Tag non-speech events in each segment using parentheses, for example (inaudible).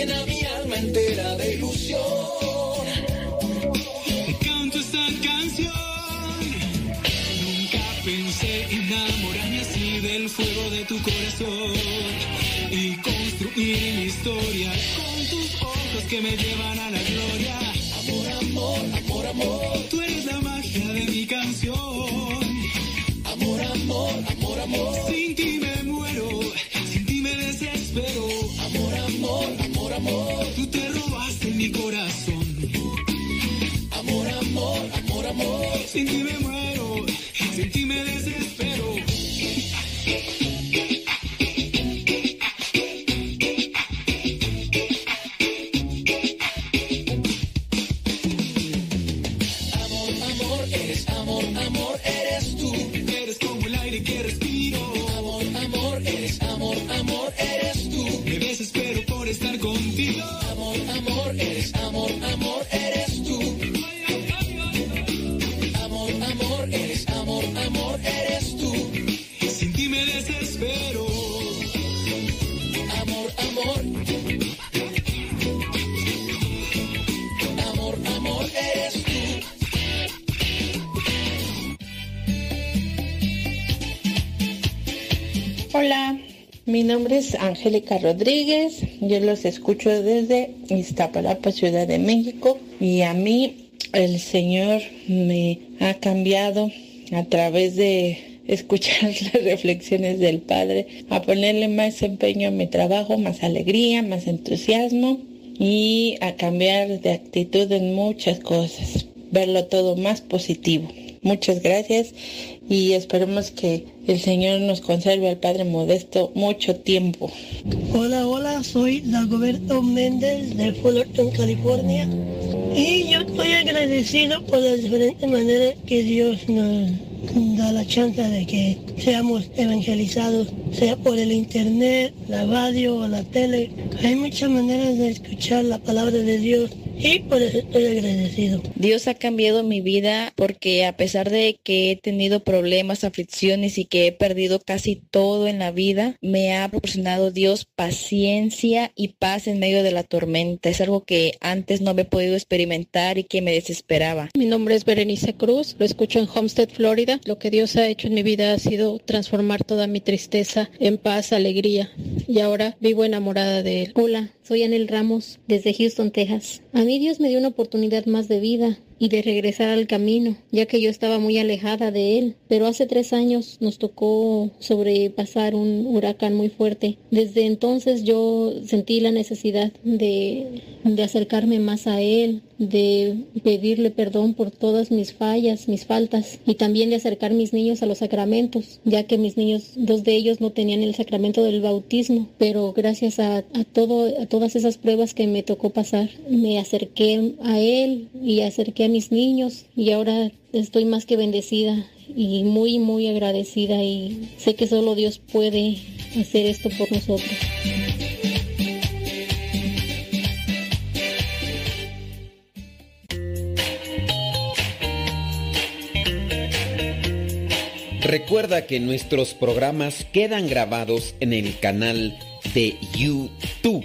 llena mi alma entera de ilusión. Canto esta canción. Nunca pensé enamorarme así del fuego de tu corazón y construir mi historia con tus ojos que me llevan a la Sin me mi nombre es Angélica Rodríguez, yo los escucho desde Iztapalapa, Ciudad de México, y a mí el Señor me ha cambiado a través de escuchar (laughs) las reflexiones del Padre, a ponerle más empeño a mi trabajo, más alegría, más entusiasmo y a cambiar de actitud en muchas cosas, verlo todo más positivo. Muchas gracias y esperemos que el Señor nos conserve al Padre Modesto mucho tiempo. Hola, hola, soy Dagoberto Méndez de Fullerton, California. Y yo estoy agradecido por las diferentes maneras que Dios nos da la chance de que seamos evangelizados, sea por el internet, la radio o la tele. Hay muchas maneras de escuchar la palabra de Dios y por eso estoy agradecido. Dios ha cambiado mi vida porque a pesar de que he tenido problemas, aflicciones y que he perdido casi todo en la vida, me ha proporcionado Dios paciencia y paz en medio de la tormenta. Es algo que antes no había podido experimentar y que me desesperaba. Mi nombre es Berenice Cruz, lo escucho en Homestead, Florida. Lo que Dios ha hecho en mi vida ha sido transformar toda mi tristeza en paz, alegría y ahora vivo enamorada de Él. Hola, soy Anel Ramos desde Houston, Texas. A mí Dios me dio una oportunidad más de vida y de regresar al camino, ya que yo estaba muy alejada de Él. Pero hace tres años nos tocó sobrepasar un huracán muy fuerte. Desde entonces yo sentí la necesidad de, de acercarme más a Él, de pedirle perdón por todas mis fallas, mis faltas y también de acercar mis niños a los sacramentos, ya que mis niños, dos de ellos no tenían el sacramento del bautismo, pero gracias a, a todo, a todas esas pruebas que me tocó pasar, me acerqué a Él y acerqué a mis niños y ahora estoy más que bendecida y muy, muy agradecida y sé que solo Dios puede hacer esto por nosotros. Recuerda que nuestros programas quedan grabados en el canal de YouTube.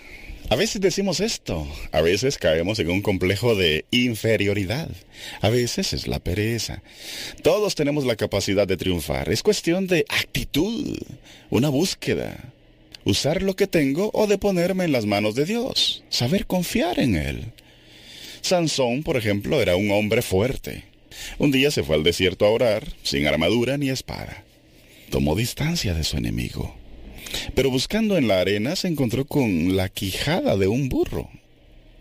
A veces decimos esto, a veces caemos en un complejo de inferioridad, a veces es la pereza. Todos tenemos la capacidad de triunfar, es cuestión de actitud, una búsqueda. usar lo que tengo o de ponerme en las manos de Dios, saber confiar en Él. Sansón, por ejemplo, era un hombre fuerte. Un día se fue al desierto a orar, sin armadura ni espada. Tomó distancia de su enemigo. Pero buscando en la arena se encontró con la quijada de un burro.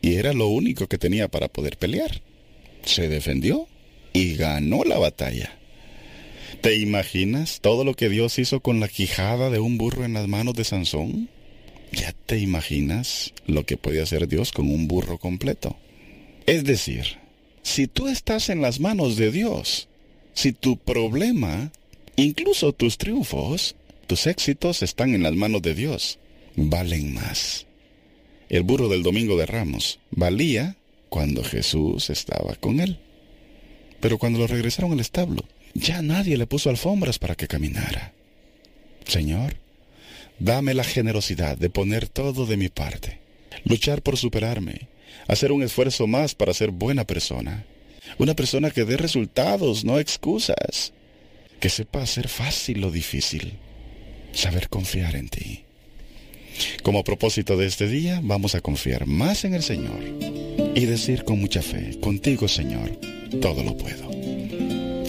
Y era lo único que tenía para poder pelear. Se defendió y ganó la batalla. ¿Te imaginas todo lo que Dios hizo con la quijada de un burro en las manos de Sansón? ¿Ya te imaginas lo que puede hacer Dios con un burro completo? Es decir, si tú estás en las manos de Dios, si tu problema, incluso tus triunfos, tus éxitos están en las manos de Dios, valen más. El burro del domingo de Ramos valía cuando Jesús estaba con él. Pero cuando lo regresaron al establo, ya nadie le puso alfombras para que caminara. Señor, dame la generosidad de poner todo de mi parte, luchar por superarme, hacer un esfuerzo más para ser buena persona, una persona que dé resultados, no excusas, que sepa hacer fácil lo difícil, saber confiar en ti. Como propósito de este día, vamos a confiar más en el Señor y decir con mucha fe, contigo Señor, todo lo puedo.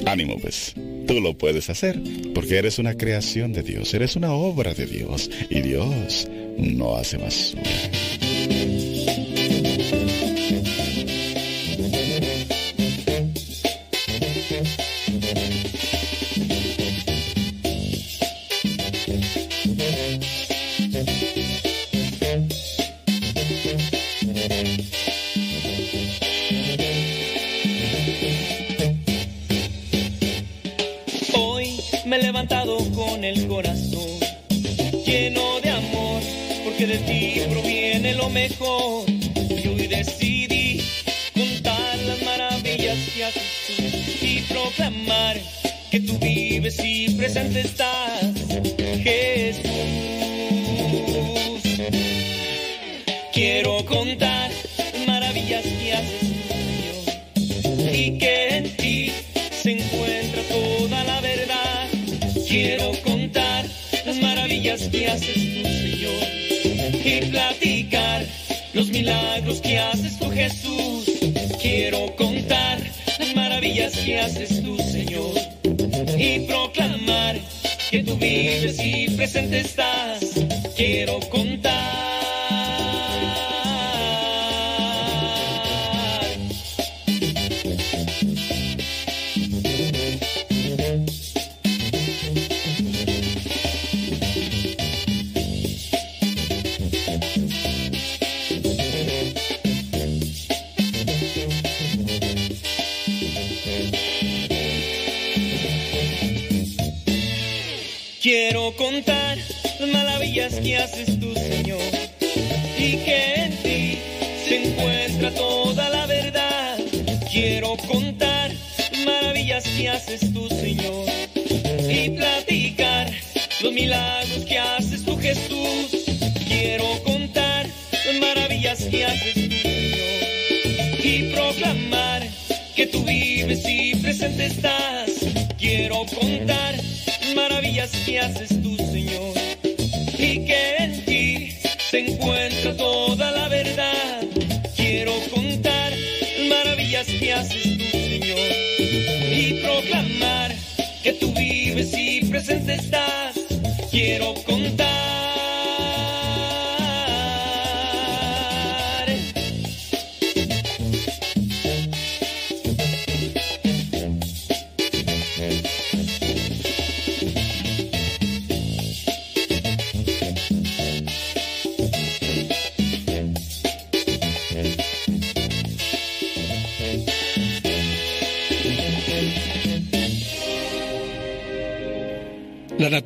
Ánimo pues, tú lo puedes hacer, porque eres una creación de Dios, eres una obra de Dios, y Dios no hace basura.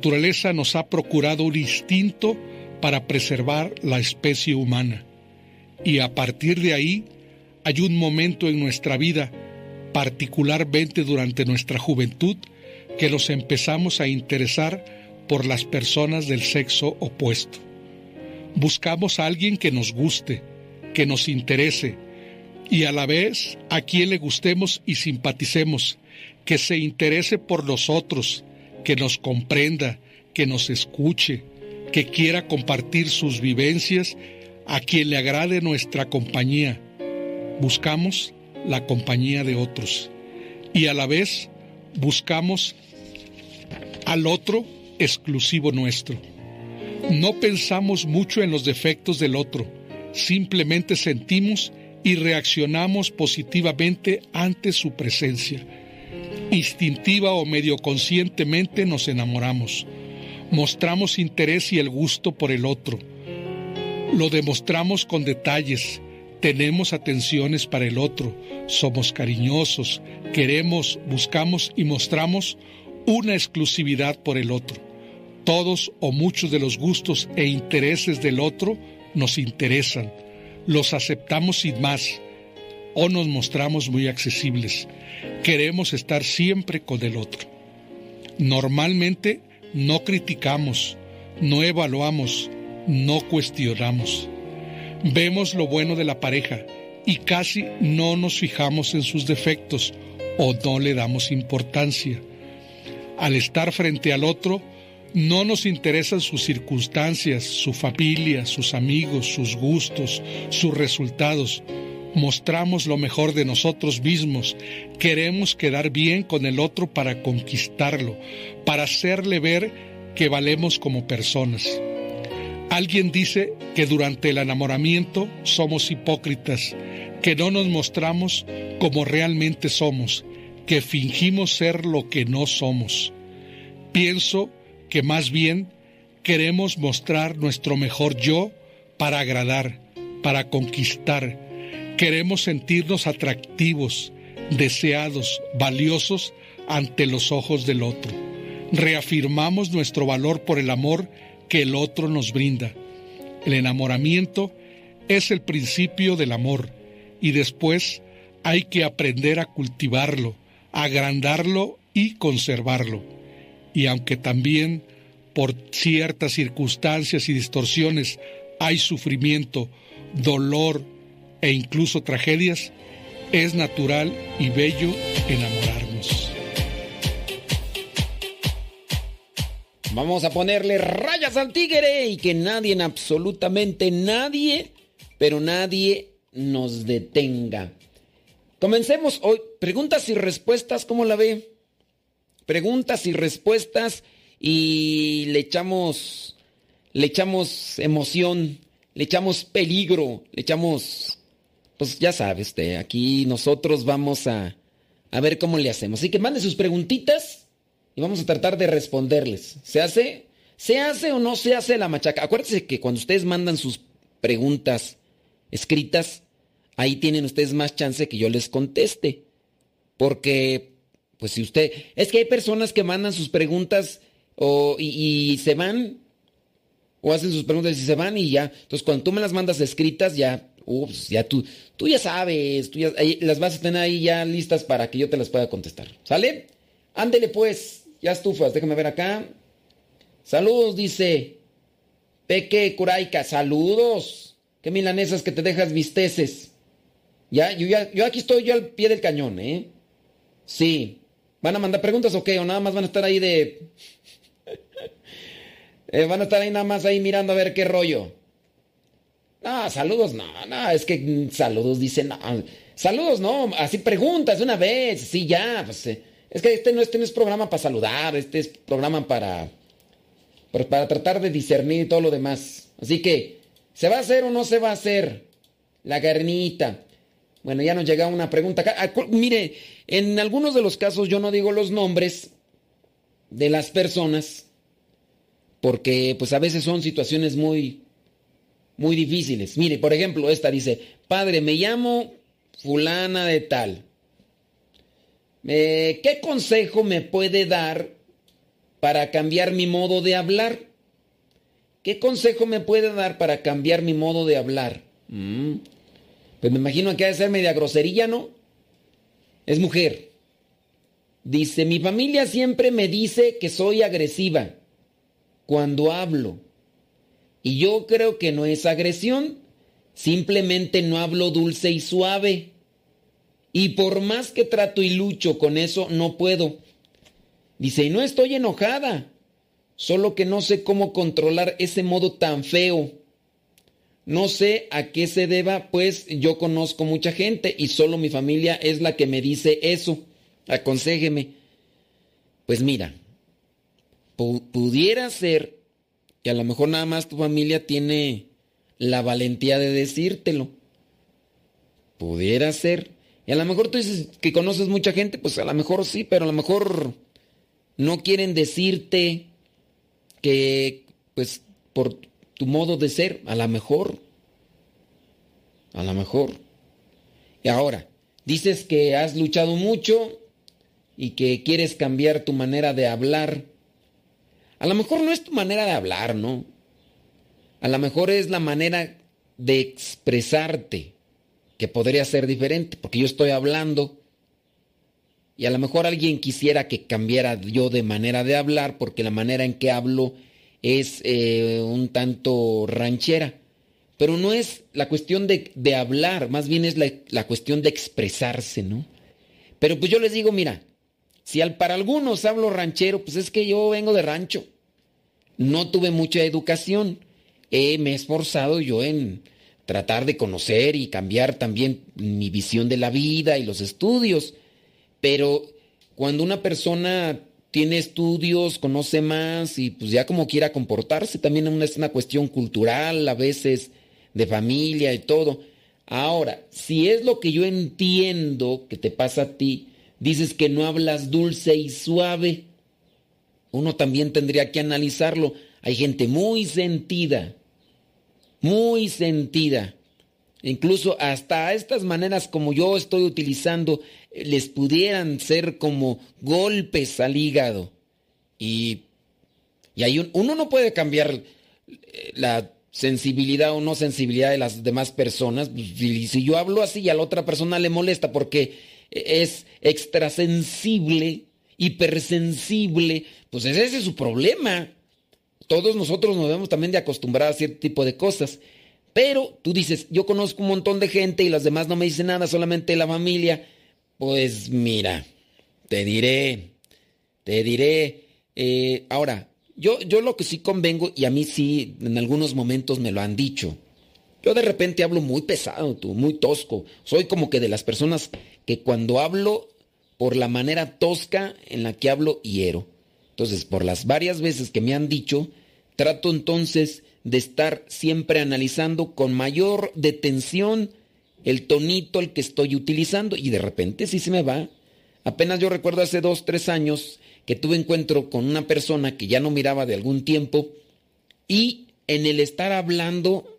Naturaleza nos ha procurado un instinto para preservar la especie humana. Y a partir de ahí hay un momento en nuestra vida, particularmente durante nuestra juventud, que nos empezamos a interesar por las personas del sexo opuesto. Buscamos a alguien que nos guste, que nos interese y a la vez a quien le gustemos y simpaticemos, que se interese por nosotros, que nos comprenda, que nos escuche, que quiera compartir sus vivencias, a quien le agrade nuestra compañía. Buscamos la compañía de otros y a la vez buscamos al otro exclusivo nuestro. No pensamos mucho en los defectos del otro, simplemente sentimos y reaccionamos positivamente ante su presencia. Instintiva o medio conscientemente nos enamoramos. Mostramos interés y el gusto por el otro. Lo demostramos con detalles. Tenemos atenciones para el otro. Somos cariñosos. Queremos, buscamos y mostramos una exclusividad por el otro. Todos o muchos de los gustos e intereses del otro nos interesan, los aceptamos sin más o nos mostramos muy accesibles. Queremos estar siempre con el otro. Normalmente no criticamos, no evaluamos, no cuestionamos. Vemos lo bueno de la pareja y casi no nos fijamos en sus defectos o no le damos importancia al estar frente al otro, no nos interesan sus circunstancias, su familia, sus amigos, sus gustos, sus resultados. Mostramos lo mejor de nosotros mismos. Queremos quedar bien con el otro para conquistarlo, para hacerle ver que valemos como personas. Alguien dice que durante el enamoramiento somos hipócritas, que no nos mostramos como realmente somos, que fingimos ser lo que no somos. Pienso que más bien queremos mostrar nuestro mejor yo para agradar, para conquistar. Queremos sentirnos atractivos, deseados, valiosos ante los ojos del otro. Reafirmamos nuestro valor por el amor que el otro nos brinda. El enamoramiento es el principio del amor y después hay que aprender a cultivarlo, agrandarlo y conservarlo. Y aunque también por ciertas circunstancias y distorsiones hay sufrimiento, dolor e incluso tragedias, es natural y bello enamorarnos. Vamos a ponerle rayas al tigre y que nadie, absolutamente nadie, pero nadie nos detenga. Comencemos hoy. Preguntas y respuestas, ¿cómo la ve? Preguntas y respuestas y le echamos, le echamos emoción, le echamos peligro, le echamos, pues ya sabe usted, aquí nosotros vamos a, a ver cómo le hacemos. Así que mande sus preguntitas y vamos a tratar de responderles. ¿Se hace? ¿Se hace o no se hace la machaca? Acuérdense que cuando ustedes mandan sus preguntas escritas, ahí tienen ustedes más chance que yo les conteste. Porque, pues si usted... Es que hay personas que mandan sus preguntas o, y, se van, o hacen sus preguntas y se van y ya. Entonces cuando tú me las mandas escritas, ya, ups, ya tú, tú ya sabes, tú ya, las vas a tener ahí ya listas para que yo te las pueda contestar. ¿Sale? Ándele pues, ya estufas, déjame ver acá. Saludos, dice Peque Curaica, saludos. Qué milanesas que te dejas visteces. Ya, yo, ya, yo aquí estoy yo al pie del cañón, ¿eh? Sí. ¿Van a mandar preguntas o qué? ¿O nada más van a estar ahí de... (laughs) Eh, van a estar ahí nada más ahí mirando a ver qué rollo? No, saludos, no, no, es que saludos dicen, no, saludos, no, así preguntas una vez, sí, ya, pues, eh, es que este no, este es programa para saludar, este es programa para, para, para tratar de discernir todo lo demás. Así que, ¿se va a hacer o no se va a hacer? La carnita. Bueno, ya nos llega una pregunta. Ah, mire, en algunos de los casos yo no digo los nombres de las personas porque pues a veces son situaciones muy muy difíciles. Mire, por ejemplo, esta dice, "Padre, me llamo fulana de tal. Eh, ¿Qué consejo me puede dar para cambiar mi modo de hablar? ¿Qué consejo me puede dar para cambiar mi modo de hablar? Mm. Pues me imagino que ha de ser media grosería, ¿no? Es mujer. Dice, mi familia siempre me dice que soy agresiva cuando hablo. Y yo creo que no es agresión, simplemente no hablo dulce y suave. Y por más que trato y lucho con eso, no puedo. Dice, y no estoy enojada, Solo que no sé cómo controlar ese modo tan feo. No sé a qué se deba, pues yo conozco mucha gente y solo mi familia es la que me dice eso. Aconséjeme. Pues mira, pudiera ser que a lo mejor nada más tu familia tiene la valentía de decírtelo. Pudiera ser. Y a lo mejor tú dices que conoces mucha gente, pues a lo mejor sí, pero a lo mejor no quieren decirte que, pues, por tu modo de ser, a lo mejor. A lo mejor. Y ahora, dices que has luchado mucho y que quieres cambiar tu manera de hablar. A lo mejor no es tu manera de hablar, ¿no? A lo mejor es la manera de expresarte que podría ser diferente, porque yo estoy hablando y a lo mejor alguien quisiera que cambiara yo de manera de hablar, porque la manera en que hablo es eh, un tanto ranchera. Pero no es la cuestión de, hablar, más bien es la, la, cuestión de expresarse, ¿no? Pero pues yo les digo, mira, si al, para algunos hablo ranchero, pues es que yo vengo de rancho. No tuve mucha educación. me he esforzado yo en, tratar de conocer y cambiar también mi visión de la vida y los estudios. Pero cuando una persona tiene estudios, conoce más y pues ya como quiera comportarse, también es una cuestión cultural, a veces de familia y todo. Ahora, si es lo que yo entiendo que te pasa a ti, dices que no hablas dulce y suave, uno también tendría que analizarlo. Hay gente muy sentida muy sentida. Incluso hasta estas maneras como yo estoy utilizando eh, les pudieran ser como golpes al hígado. Y, y hay uno no puede cambiar eh, la sensibilidad o no sensibilidad de las demás personas. Si, si yo hablo así y a la otra persona le molesta porque es extrasensible, hipersensible, pues ese es su problema todos nosotros nos debemos también de acostumbrar a cierto tipo de cosas. Pero tú dices, yo conozco un montón de gente y las demás no me dicen nada, solamente la familia. Pues mira, te diré, te diré. Eh, ahora, yo, yo lo que sí convengo, y a mí sí, en algunos momentos me lo han dicho. Yo de repente hablo muy pesado, tú, muy tosco. Soy como que de las personas que cuando hablo, por la manera tosca en la que hablo, hiero. Entonces, por las varias veces que me han dicho, trato entonces de estar siempre analizando con mayor detención el tonito el que estoy utilizando y de repente sí se me va. Apenas yo recuerdo hace dos, tres años que tuve encuentro con una persona que ya no miraba de algún tiempo y en el estar hablando,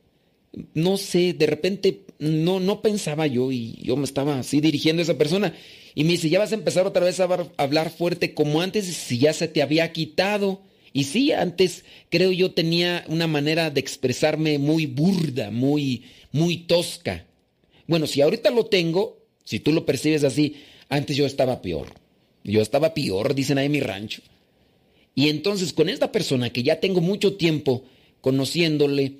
no sé, de repente no, no pensaba yo y yo me estaba así dirigiendo a esa persona y me dice, ya vas a empezar otra vez a hablar fuerte como antes, si ya se te había quitado. Y sí, antes creo yo tenía una manera de expresarme muy burda, muy, muy tosca. Bueno, si ahorita lo tengo, si tú lo percibes así, antes yo estaba peor. Yo estaba peor, dicen ahí en mi rancho. Y entonces con esta persona que ya tengo mucho tiempo conociéndole,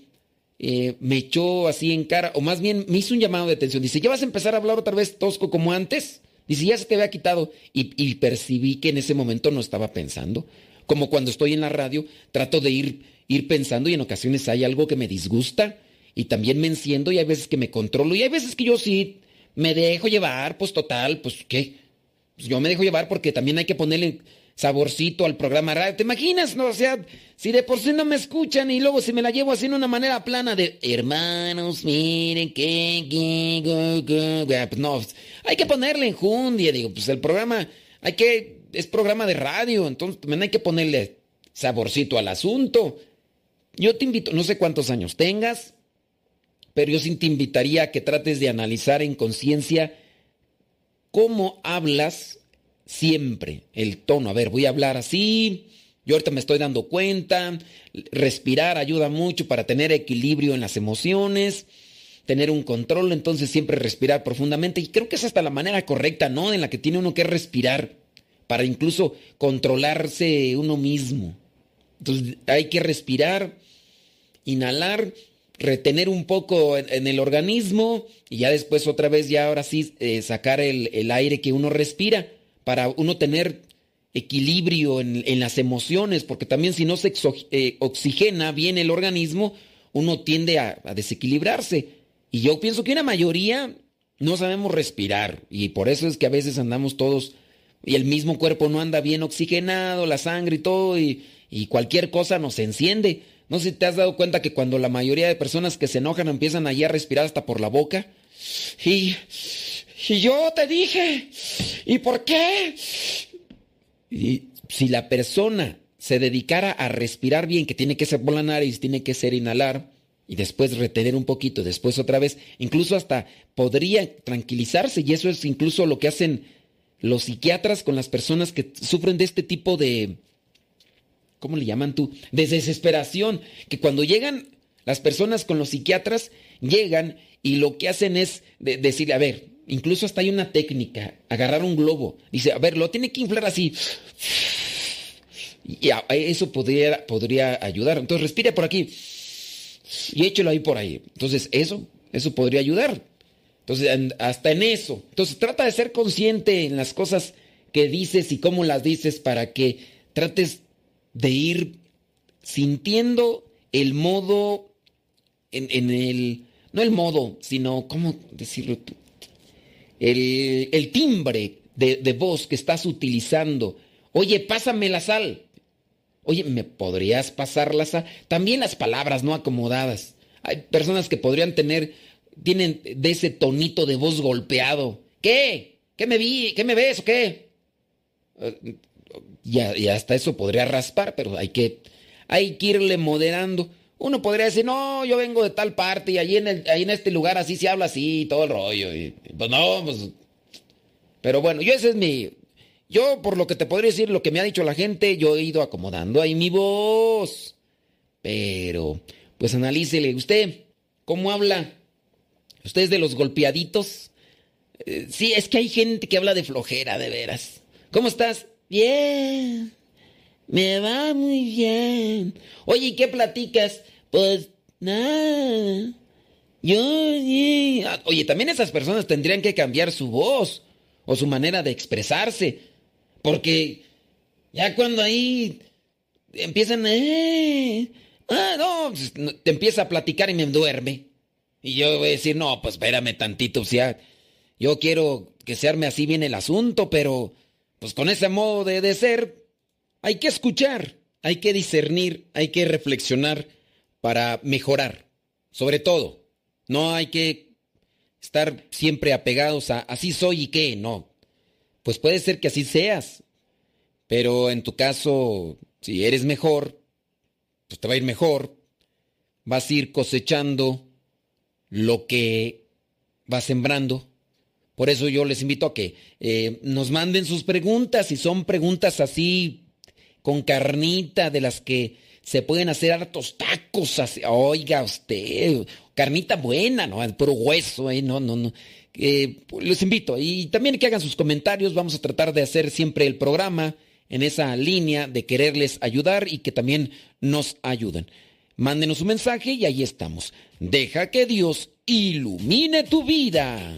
eh, me echó así en cara, o más bien me hizo un llamado de atención. Dice, ¿ya vas a empezar a hablar otra vez tosco como antes? Dice, ya se te había quitado. Y, percibí que en ese momento no estaba pensando. Como cuando estoy en la radio, trato de ir, ir pensando y en ocasiones hay algo que me disgusta y también me enciendo y hay veces que me controlo y hay veces que yo sí me dejo llevar, pues total, pues qué. Pues yo me dejo llevar porque también hay que ponerle saborcito al programa radio. ¿Te imaginas? No, o sea, si de por sí no me escuchan y luego si me la llevo así en una manera plana de hermanos, miren que, pues no, hay que ponerle enjundia, digo, pues el programa, hay que, es programa de radio, entonces también hay que ponerle saborcito al asunto. Yo te invito, no sé cuántos años tengas, pero yo sí te invitaría a que trates de analizar en conciencia cómo hablas siempre el tono. A ver, voy a hablar así. Yo ahorita me estoy dando cuenta. Respirar ayuda mucho para tener equilibrio en las emociones, tener un control. Entonces siempre respirar profundamente. Y creo que es hasta la manera correcta, ¿no? En la que tiene uno que respirar para incluso controlarse uno mismo. Entonces hay que respirar, inhalar, retener un poco en, el organismo y ya después otra vez ya ahora sí eh, sacar el, el aire que uno respira para uno tener equilibrio en, las emociones, porque también si no se eh, oxigena bien el organismo, uno tiende a, desequilibrarse. Y yo pienso que una mayoría no sabemos respirar y por eso es que a veces andamos todos y el mismo cuerpo no anda bien oxigenado, la sangre y todo, y, cualquier cosa nos enciende. No sé si te has dado cuenta que cuando la mayoría de personas que se enojan empiezan allí a respirar hasta por la boca. Y, y yo te dije, ¿y por qué? Y si la persona se dedicara a respirar bien, que tiene que ser por la nariz, tiene que ser inhalar y después retener un poquito, después otra vez, incluso hasta podría tranquilizarse y eso es incluso lo que hacen los psiquiatras con las personas que sufren de este tipo de, ¿cómo le llaman tú? De desesperación, que cuando llegan las personas con los psiquiatras, llegan y lo que hacen es decirle, a ver, Incluso hasta hay una técnica, agarrar un globo. Dice, a ver, lo tiene que inflar así. Y eso podría, podría ayudar. Entonces respire por aquí. Y échelo ahí por ahí. Entonces eso, eso podría ayudar. Entonces, hasta en eso. Entonces trata de ser consciente en las cosas que dices y cómo las dices para que trates de ir sintiendo el modo, en, en el, no el modo, sino, ¿cómo decirlo tú? El, timbre de, voz que estás utilizando. Oye, pásame la sal. Oye, ¿me podrías pasar la sal? También las palabras no acomodadas. Hay personas que podrían tener, tienen de ese tonito de voz golpeado. ¿Qué? ¿Qué me vi? ¿Qué me ves o qué? Y, y hasta eso podría raspar, pero hay que, hay que irle moderando. Uno podría decir, no, yo vengo de tal parte y allí en, el, ahí en este lugar así se habla así, todo el rollo. Y, pues no, pues... Pero bueno, yo ese es mi... Yo, por lo que te podría decir, lo que me ha dicho la gente, yo he ido acomodando ahí mi voz. Pero, pues analícele, usted, ¿cómo habla? ¿Usted es de los golpeaditos? Eh, sí, es que hay gente que habla de flojera, de veras. ¿Cómo estás? Bien. Me va muy bien. Oye, ¿y qué platicas? Pues nada. Yo ah, Oye, también esas personas tendrían que cambiar su voz o su manera de expresarse. Porque ya cuando ahí empiezan... Eh, ah, no, pues, te empieza a platicar y me duerme. Y yo voy a decir, no, pues espérame tantito, o sea, yo quiero que se arme así bien el asunto, pero pues con ese modo de ser, hay que escuchar, hay que discernir, hay que reflexionar para mejorar. Sobre todo, no hay que estar siempre apegados a así soy y qué, no. Pues puede ser que así seas, pero en tu caso, si eres mejor, pues te va a ir mejor. Vas a ir cosechando lo que vas sembrando. Por eso yo les invito a que eh, nos manden sus preguntas, si son preguntas así con carnita de las que se pueden hacer hartos tacos. oiga usted, carnita buena, ¿no? Puro hueso, ¿eh? No, no, no. Eh, los invito y también que hagan sus comentarios. Vamos a tratar de hacer siempre el programa en esa línea de quererles ayudar y que también nos ayuden. Mándenos un mensaje y ahí estamos. Deja que Dios ilumine tu vida.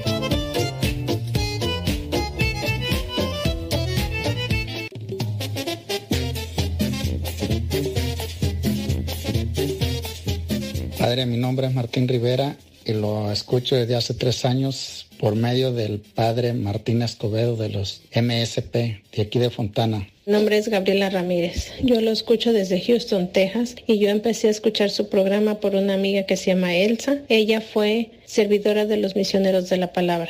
Padre, mi nombre es Martín Rivera y lo escucho desde hace tres años por medio del Padre Martín Escobedo de los MSP de aquí de Fontana. Mi nombre es Gabriela Ramírez. Yo lo escucho desde Houston, Texas, y yo empecé a escuchar su programa por una amiga que se llama Elsa. Ella fue servidora de los misioneros de la palabra.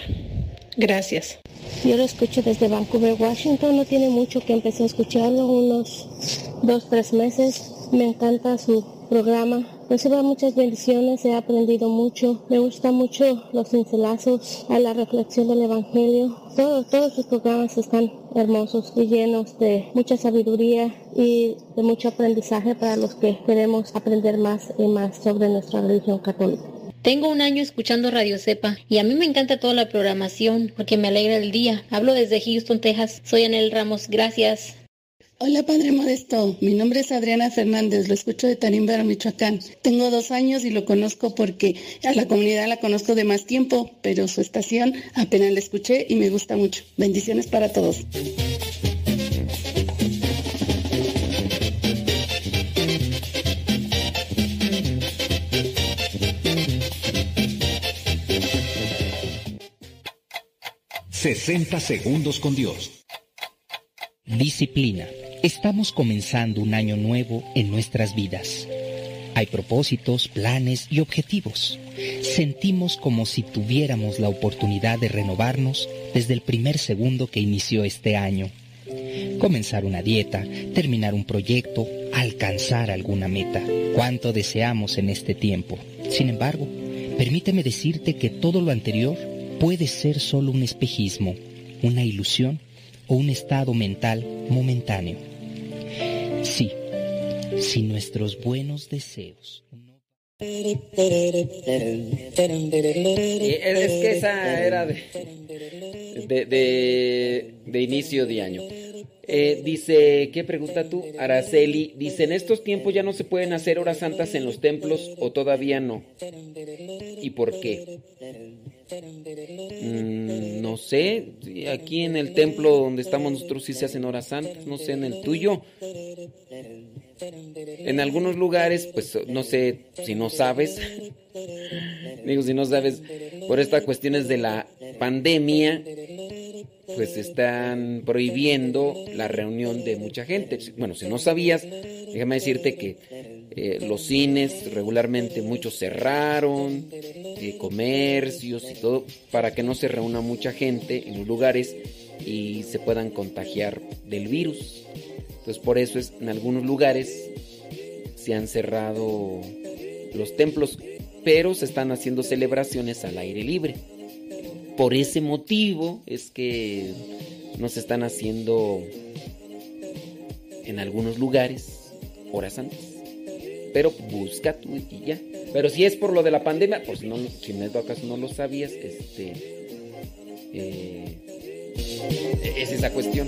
Gracias. Yo lo escucho desde Vancouver, Washington. No tiene mucho que empecé a escucharlo, unos dos, tres meses. Me encanta su programa. Reciba muchas bendiciones, he aprendido mucho. Me gustan mucho los cincelazos a la reflexión del Evangelio. Todos, todos sus programas están hermosos y llenos de mucha sabiduría y de mucho aprendizaje para los que queremos aprender más y más sobre nuestra religión católica. Tengo un año escuchando Radio Cepa y a mí me encanta toda la programación porque me alegra el día. Hablo desde Houston, Texas. Soy Anel Ramos. Gracias. Hola Padre Modesto, mi nombre es Adriana Fernández, lo escucho de Tarimbera, Michoacán. Tengo dos años y lo conozco porque a la comunidad la conozco de más tiempo, pero su estación apenas la escuché y me gusta mucho. Bendiciones para todos. ...60 segundos con Dios. Disciplina. Estamos comenzando un año nuevo en nuestras vidas. Hay propósitos, planes y objetivos. Sentimos como si tuviéramos la oportunidad de renovarnos desde el primer segundo que inició este año. Comenzar una dieta, terminar un proyecto, alcanzar alguna meta. Cuánto deseamos en este tiempo. Sin embargo, permíteme decirte que todo lo anterior puede ser solo un espejismo, una ilusión o un estado mental momentáneo. Si nuestros buenos deseos. Es que esa era de, de, inicio de año. Eh, dice, ¿qué pregunta tú? Araceli, dice, ¿en estos tiempos ya no se pueden hacer horas santas en los templos o todavía no? ¿Y por qué? Mm, no sé, aquí en el templo donde estamos nosotros sí se hacen horas santas, no sé, en el tuyo. En algunos lugares, pues no sé si no sabes, (laughs) digo, si no sabes, por estas cuestiones de la pandemia, pues están prohibiendo la reunión de mucha gente. Bueno, si no sabías, déjame decirte que eh, los cines regularmente muchos cerraron, eh, comercios y todo, para que no se reúna mucha gente en los lugares y se puedan contagiar del virus. Entonces por eso es, en algunos lugares se han cerrado los templos, pero se están haciendo celebraciones al aire libre. Por ese motivo es que no se están haciendo en algunos lugares horas antes pero busca tu y ya. Pero si es por lo de la pandemia, pues no, si no acaso no lo sabías, este, eh, es esa cuestión.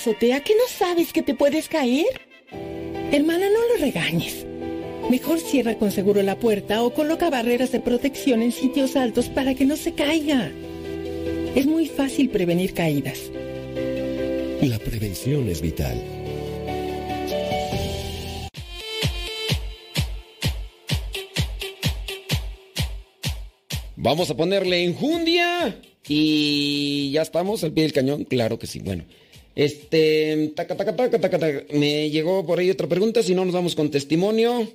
Azotea que no sabes que te puedes caer? Hermana, no lo regañes. Mejor cierra con seguro la puerta o coloca barreras de protección en sitios altos para que no se caiga. Es muy fácil prevenir caídas. La prevención es vital. Vamos a ponerle enjundia y ya estamos al pie del cañón. Claro que sí. Bueno, este. Me llegó por ahí otra pregunta, si no nos vamos con testimonio.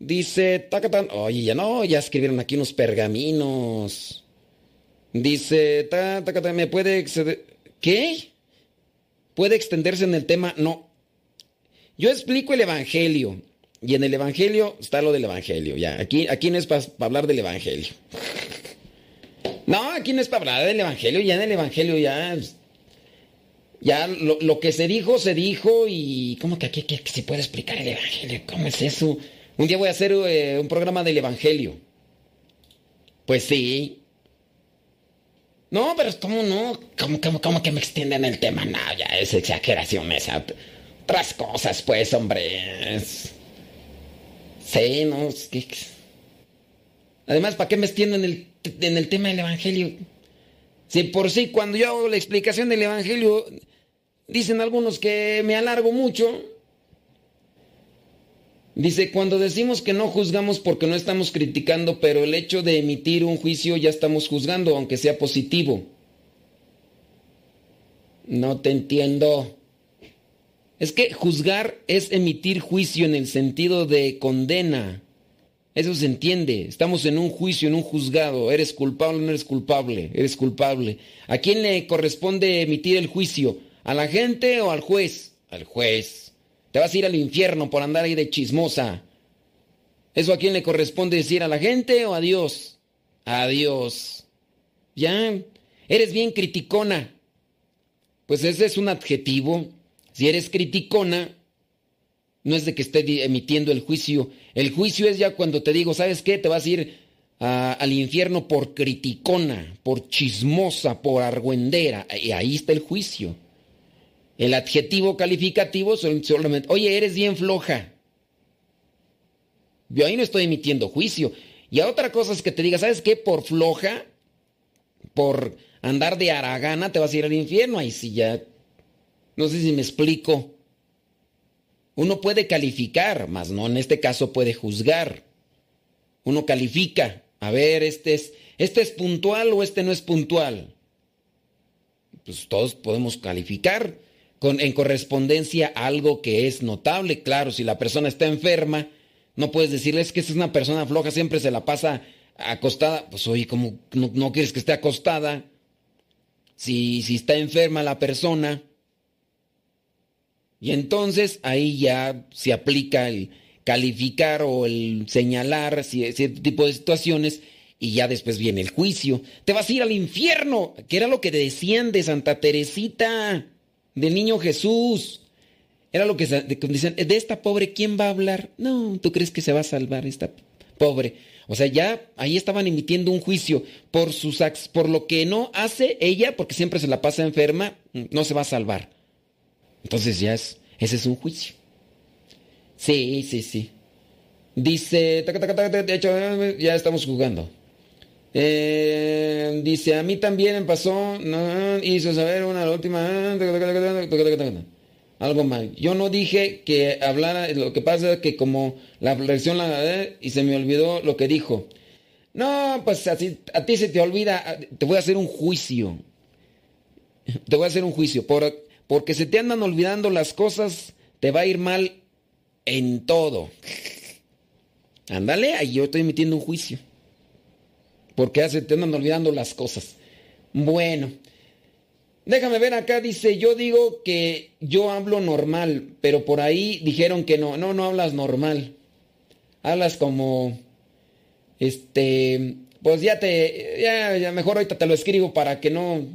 Dice, taca. Oye, ya no, ya escribieron aquí unos pergaminos. Dice, taca, taca, ¿me puede? ¿Qué? ¿Puede extenderse en el tema? No. Yo explico el Evangelio. Y en el Evangelio está lo del Evangelio. Ya, aquí, aquí no es para hablar del Evangelio. No, aquí no es para hablar del Evangelio. Ya en el Evangelio ya Ya lo, que se dijo, se dijo y ¿cómo que aquí que, se puede explicar el Evangelio? ¿Cómo es eso? Un día voy a hacer eh, un programa del Evangelio. Pues sí. No, pero ¿cómo no? ¿Cómo, cómo, que me extienden el tema? No, ya es exageración esa. Otras cosas, pues, hombre. Sí, no. Además, ¿para qué me extienden el, en el tema del Evangelio? Si por sí, cuando yo hago la explicación del Evangelio, dicen algunos que me alargo mucho. Dice, cuando decimos que no juzgamos porque no estamos criticando, pero el hecho de emitir un juicio ya estamos juzgando, aunque sea positivo. No te entiendo. Es que juzgar es emitir juicio en el sentido de condena. Eso se entiende. Estamos en un juicio, en un juzgado. ¿Eres culpable o no eres culpable? Eres culpable. ¿A quién le corresponde emitir el juicio? ¿A la gente o al juez? Al juez. Te vas a ir al infierno por andar ahí de chismosa. ¿Eso a quién le corresponde decir? ¿A la gente o a Dios? A Dios. Ya. Eres bien criticona. Pues ese es un adjetivo. Si eres criticona, no es de que esté emitiendo el juicio. El juicio es ya cuando te digo, ¿sabes qué? Te vas a ir al infierno por criticona, por chismosa, por argüendera. Y ahí está el juicio. El adjetivo calificativo solamente, oye, eres bien floja. Yo ahí no estoy emitiendo juicio. Y a otra cosa es que te diga, ¿sabes qué? Por floja, por andar de aragana, te vas a ir al infierno. Ahí sí ya. No sé si me explico. Uno puede calificar, mas no en este caso puede juzgar. Uno califica, a ver, este es, este es puntual o este no es puntual. Pues todos podemos calificar en correspondencia a algo que es notable. Claro, si la persona está enferma, no puedes decirle es que es una persona floja, siempre se la pasa acostada. Pues oye, como no, no quieres que esté acostada? Si, si está enferma la persona, y entonces ahí ya se aplica el calificar o el señalar cierto tipo de situaciones y ya después viene el juicio. Te vas a ir al infierno, que era lo que decían de Santa Teresita, del niño Jesús. Era lo que decían, de esta pobre, ¿quién va a hablar? No, ¿tú crees que se va a salvar esta pobre? O sea, ya ahí estaban emitiendo un juicio por sus por lo que no hace ella, porque siempre se la pasa enferma, no se va a salvar. Entonces ya es, ese es un juicio. Sí, sí, sí. Dice, ya estamos jugando. Eh, dice, a mí también me pasó, no, hizo saber una, última, algo mal. Yo no dije que hablara, lo que pasa es que como la lección la y se me olvidó lo que dijo. No, pues así, a ti se te olvida, te voy a hacer un juicio. Te voy a hacer un juicio. Por, porque se te andan olvidando las cosas, te va a ir mal en todo. Ándale, ahí yo estoy emitiendo un juicio. Porque se te andan olvidando las cosas. Bueno, déjame ver acá, dice, yo digo que yo hablo normal, pero por ahí dijeron que no, no, no hablas normal. Hablas como, este, pues ya te, ya, ya mejor ahorita te lo escribo para que no,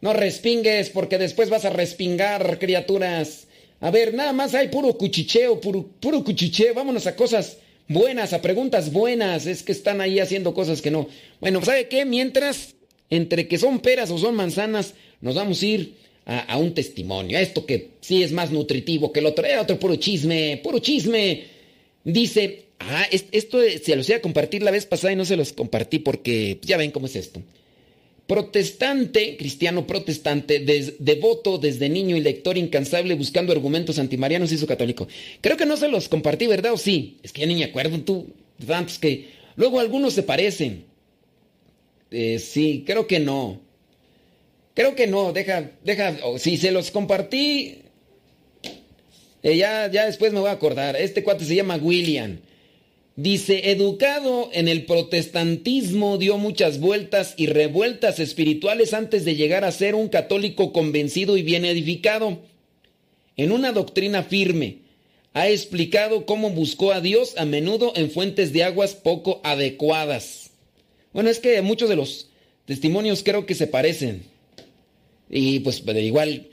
no respingues porque después vas a respingar, criaturas. A ver, nada más hay puro cuchicheo, puro, puro cuchicheo. Vámonos a cosas buenas, a preguntas buenas. Es que están ahí haciendo cosas que no. Bueno, ¿sabe qué? Mientras, entre que son peras o son manzanas, nos vamos a ir a, un testimonio. A esto que sí es más nutritivo que el otro. Eh, otro puro chisme, puro chisme. Dice, ah, esto se los iba a compartir la vez pasada y no se los compartí porque ya ven cómo es esto protestante, cristiano protestante, devoto desde niño y lector incansable buscando argumentos antimarianos su católico. Creo que no se los compartí, ¿verdad? ¿O sí? Es que ya ni me acuerdo tú, tantos que... Luego algunos se parecen. Eh, sí, creo que no. Creo que no, deja, deja, si se los compartí, eh, ya, ya después me voy a acordar. Este cuate se llama William. Dice, educado en el protestantismo, dio muchas vueltas y revueltas espirituales antes de llegar a ser un católico convencido y bien edificado. En una doctrina firme, ha explicado cómo buscó a Dios a menudo en fuentes de aguas poco adecuadas. Bueno, es que muchos de los testimonios creo que se parecen. Y pues igual,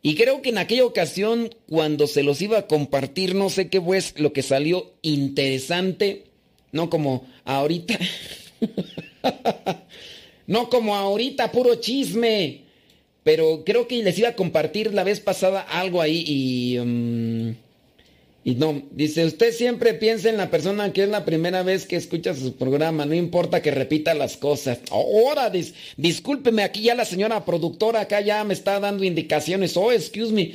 Y creo que en aquella ocasión, cuando se los iba a compartir, no sé qué fue lo que salió interesante, no como ahorita, (laughs) no como ahorita, puro chisme, pero creo que les iba a compartir la vez pasada algo ahí y... Um, y no, dice, usted siempre piensa en la persona que es la primera vez que escucha su programa, no importa que repita las cosas. Ahora, discúlpeme, aquí ya la señora productora acá ya me está dando indicaciones. Oh, excuse me.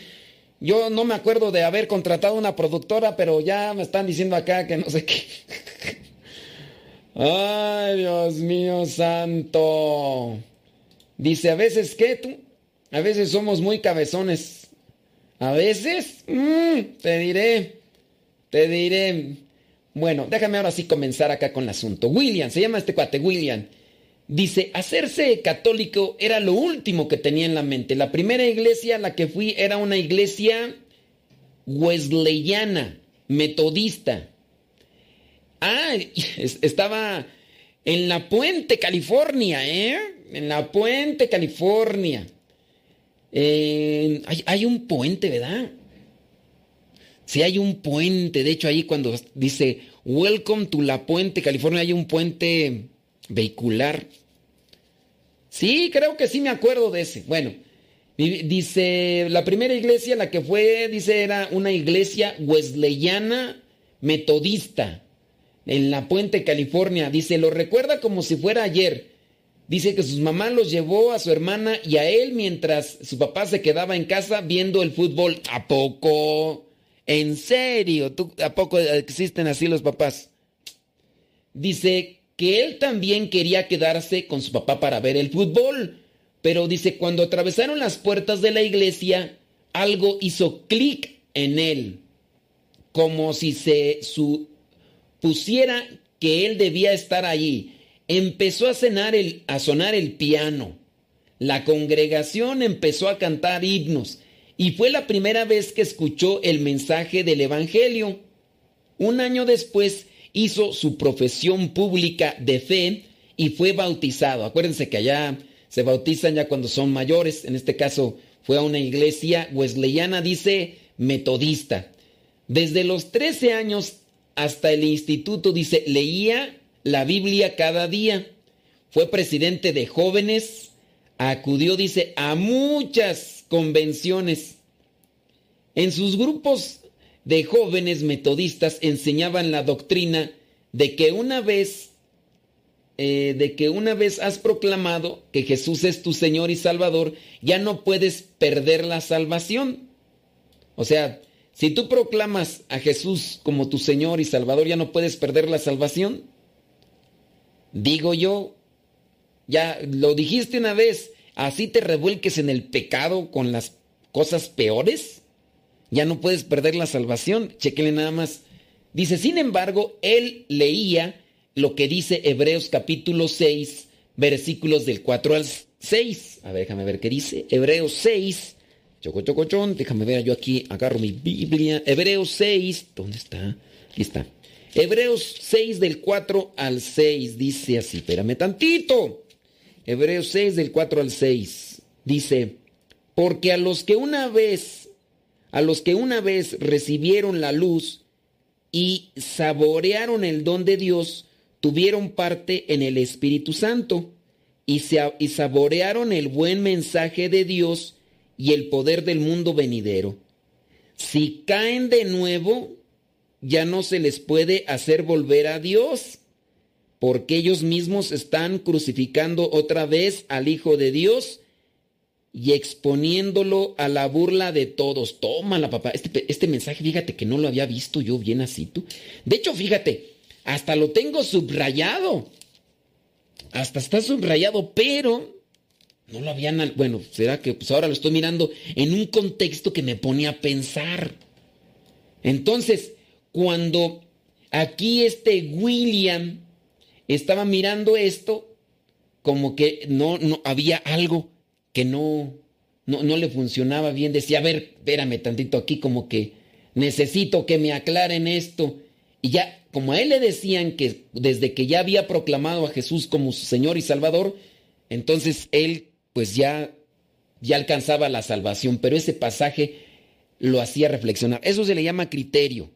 Yo no me acuerdo de haber contratado una productora, pero ya me están diciendo acá que no sé qué. (laughs) Ay, Dios mío santo. Dice, a veces, ¿qué tú? A veces somos muy cabezones. A veces, mm, te diré. Te diré. Bueno, déjame ahora sí comenzar acá con el asunto. William, se llama este cuate, William. Dice, hacerse católico era lo último que tenía en la mente. La primera iglesia a la que fui era una iglesia wesleyana, metodista. Ah, (laughs) estaba en La Puente, California, ¿eh? En La Puente, California. Hay, hay un puente, ¿verdad? Si hay un puente, de hecho ahí cuando dice Welcome to La Puente, California, hay un puente vehicular. Sí, creo que sí me acuerdo de ese. Bueno, dice, la primera iglesia, la que fue, dice, era una iglesia wesleyana metodista en La Puente, California. Dice, lo recuerda como si fuera ayer. Dice que sus mamás los llevó a su hermana y a él mientras su papá se quedaba en casa viendo el fútbol. ¿A poco? ¿En serio? ¿Tú, ¿A poco existen así los papás? Dice que él también quería quedarse con su papá para ver el fútbol, pero dice, cuando atravesaron las puertas de la iglesia, algo hizo clic en él, como si se pusiera que él debía estar allí. Empezó a, cenar el, a sonar el piano. La congregación empezó a cantar himnos y fue la primera vez que escuchó el mensaje del Evangelio. Un año después hizo su profesión pública de fe y fue bautizado. Acuérdense que allá se bautizan ya cuando son mayores. En este caso fue a una iglesia wesleyana, dice metodista. Desde los 13 años hasta el instituto, dice, leía la Biblia cada día. Fue presidente de jóvenes. Acudió, dice, a muchas convenciones. En sus grupos de jóvenes metodistas enseñaban la doctrina de que una vez eh, de que una vez has proclamado que Jesús es tu Señor y Salvador, ya no puedes perder la salvación. O sea, si tú proclamas a Jesús como tu Señor y Salvador, ya no puedes perder la salvación. Digo yo, ya lo dijiste una vez, así te revuelques en el pecado con las cosas peores, ya no puedes perder la salvación. Chequenle nada más. Dice, sin embargo, él leía lo que dice Hebreos capítulo 6, versículos del 4 al 6. A ver, déjame ver qué dice. Hebreos 6. Choco, choco, chon. Déjame ver, yo aquí agarro mi Biblia. Hebreos 6. ¿Dónde está? Aquí está. Hebreos 6 del 4 al 6 dice así. Espérame tantito. Hebreos 6 del 4 al 6 dice, porque a los que una vez, a los que una vez recibieron la luz y saborearon el don de Dios, tuvieron parte en el Espíritu Santo y, se, y saborearon el buen mensaje de Dios y el poder del mundo venidero. Si caen de nuevo, ya no se les puede hacer volver a Dios porque ellos mismos están crucificando otra vez al Hijo de Dios y exponiéndolo a la burla de todos. Tómala, papá. Este, este, mensaje, fíjate que no lo había visto yo bien así tú. De hecho, fíjate, hasta lo tengo subrayado. Hasta está subrayado, pero no lo habían... Bueno, será que pues ahora lo estoy mirando en un contexto que me pone a pensar. Entonces, cuando aquí este William estaba mirando esto como que no, no había algo que no, no, no le funcionaba bien. Decía, a ver, espérame tantito aquí, como que necesito que me aclaren esto. Y ya, como a él le decían que desde que ya había proclamado a Jesús como su Señor y Salvador, entonces él pues ya ya alcanzaba la salvación, pero ese pasaje lo hacía reflexionar. Eso se le llama criterio.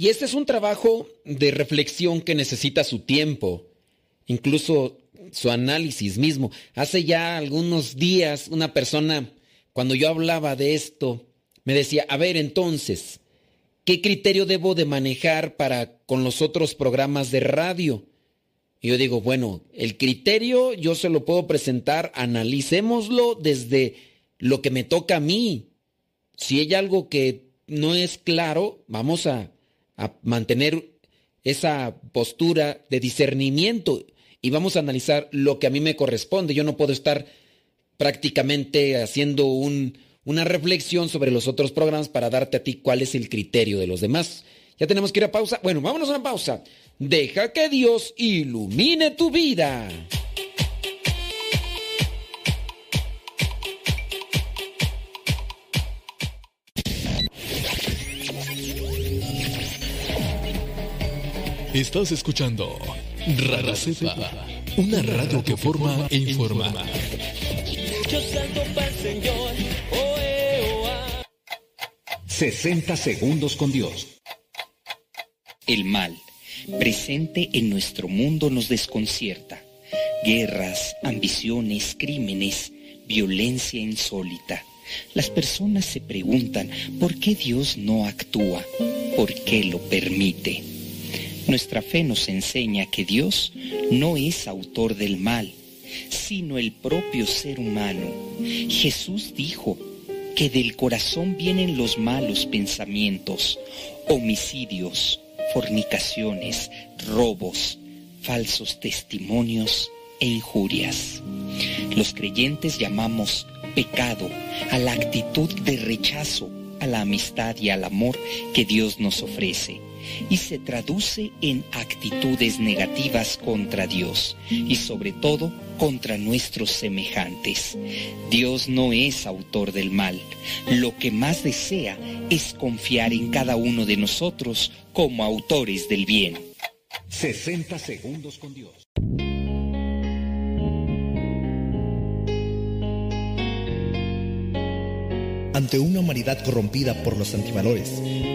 Y este es un trabajo de reflexión que necesita su tiempo, incluso su análisis mismo. Hace ya algunos días una persona, cuando yo hablaba de esto, me decía, a ver entonces, ¿qué criterio debo de manejar para con los otros programas de radio? Y yo digo, bueno, el criterio yo se lo puedo presentar, analicémoslo desde lo que me toca a mí. Si hay algo que no es claro, vamos a a mantener esa postura de discernimiento y vamos a analizar lo que a mí me corresponde. Yo no puedo estar prácticamente haciendo una reflexión sobre los otros programas para darte a ti cuál es el criterio de los demás. Ya tenemos que ir a pausa. Bueno, vámonos a una pausa. Deja que Dios ilumine tu vida. Estás escuchando Radio Cepa, una radio que forma e informa. Yo salto para Señor, oh, eh, oh, ah. 60 segundos con Dios. El mal, presente en nuestro mundo, nos desconcierta. Guerras, ambiciones, crímenes, violencia insólita. Las personas se preguntan por qué Dios no actúa, por qué lo permite. Nuestra fe nos enseña que Dios no es autor del mal, sino el propio ser humano. Jesús dijo que del corazón vienen los malos pensamientos, homicidios, fornicaciones, robos, falsos testimonios e injurias. Los creyentes llamamos pecado a la actitud de rechazo a la amistad y al amor que Dios nos ofrece y se traduce en actitudes negativas contra Dios y sobre todo contra nuestros semejantes. Dios no es autor del mal. Lo que más desea es confiar en cada uno de nosotros como autores del bien. 60 segundos con Dios. ante una humanidad corrompida por los antivalores,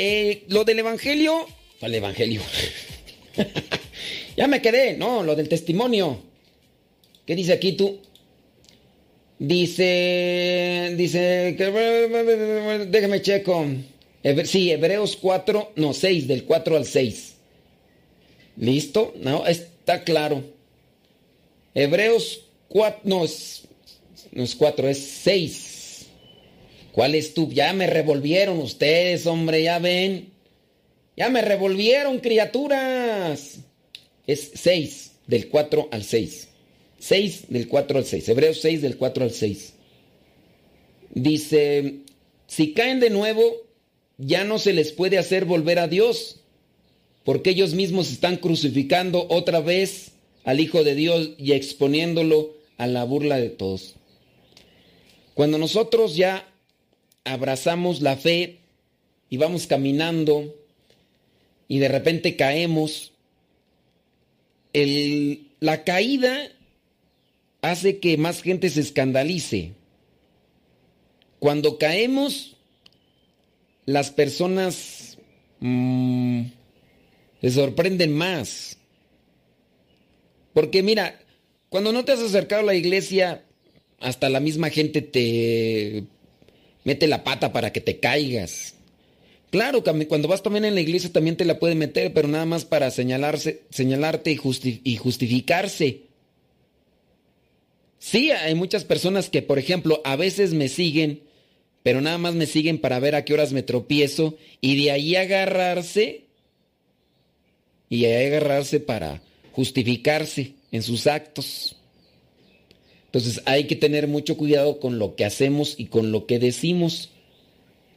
Eh, lo del Evangelio. ¿Cuál Evangelio? (laughs) ya me quedé, no, lo del testimonio. ¿Qué dice aquí tú? Dice, dice, déjame checo. sí, Hebreos 4, no, 6, del 4 al 6. ¿Listo? No, está claro. Hebreos 4, no, es, no es 4, es 6. ¿Cuál es tú? Ya me revolvieron ustedes, hombre, ya ven. Ya me revolvieron, criaturas. Es 6 del 4 al 6. 6 del 4 al 6. Hebreos 6 del 4 al 6. Dice, si caen de nuevo, ya no se les puede hacer volver a Dios, porque ellos mismos están crucificando otra vez al Hijo de Dios y exponiéndolo a la burla de todos. Cuando nosotros ya abrazamos la fe y vamos caminando y de repente caemos, la caída hace que más gente se escandalice. Cuando caemos, las personas mm, se sorprenden más. Porque mira, cuando no te has acercado a la iglesia, hasta la misma gente te mete la pata para que te caigas. Claro, cuando vas también en la iglesia también te la puede meter, pero nada más para señalarte y, y justificarse. Sí, hay muchas personas que, por ejemplo, a veces me siguen pero nada más me siguen para ver a qué horas me tropiezo y de ahí agarrarse y de ahí agarrarse para justificarse en sus actos. Entonces hay que tener mucho cuidado con lo que hacemos y con lo que decimos,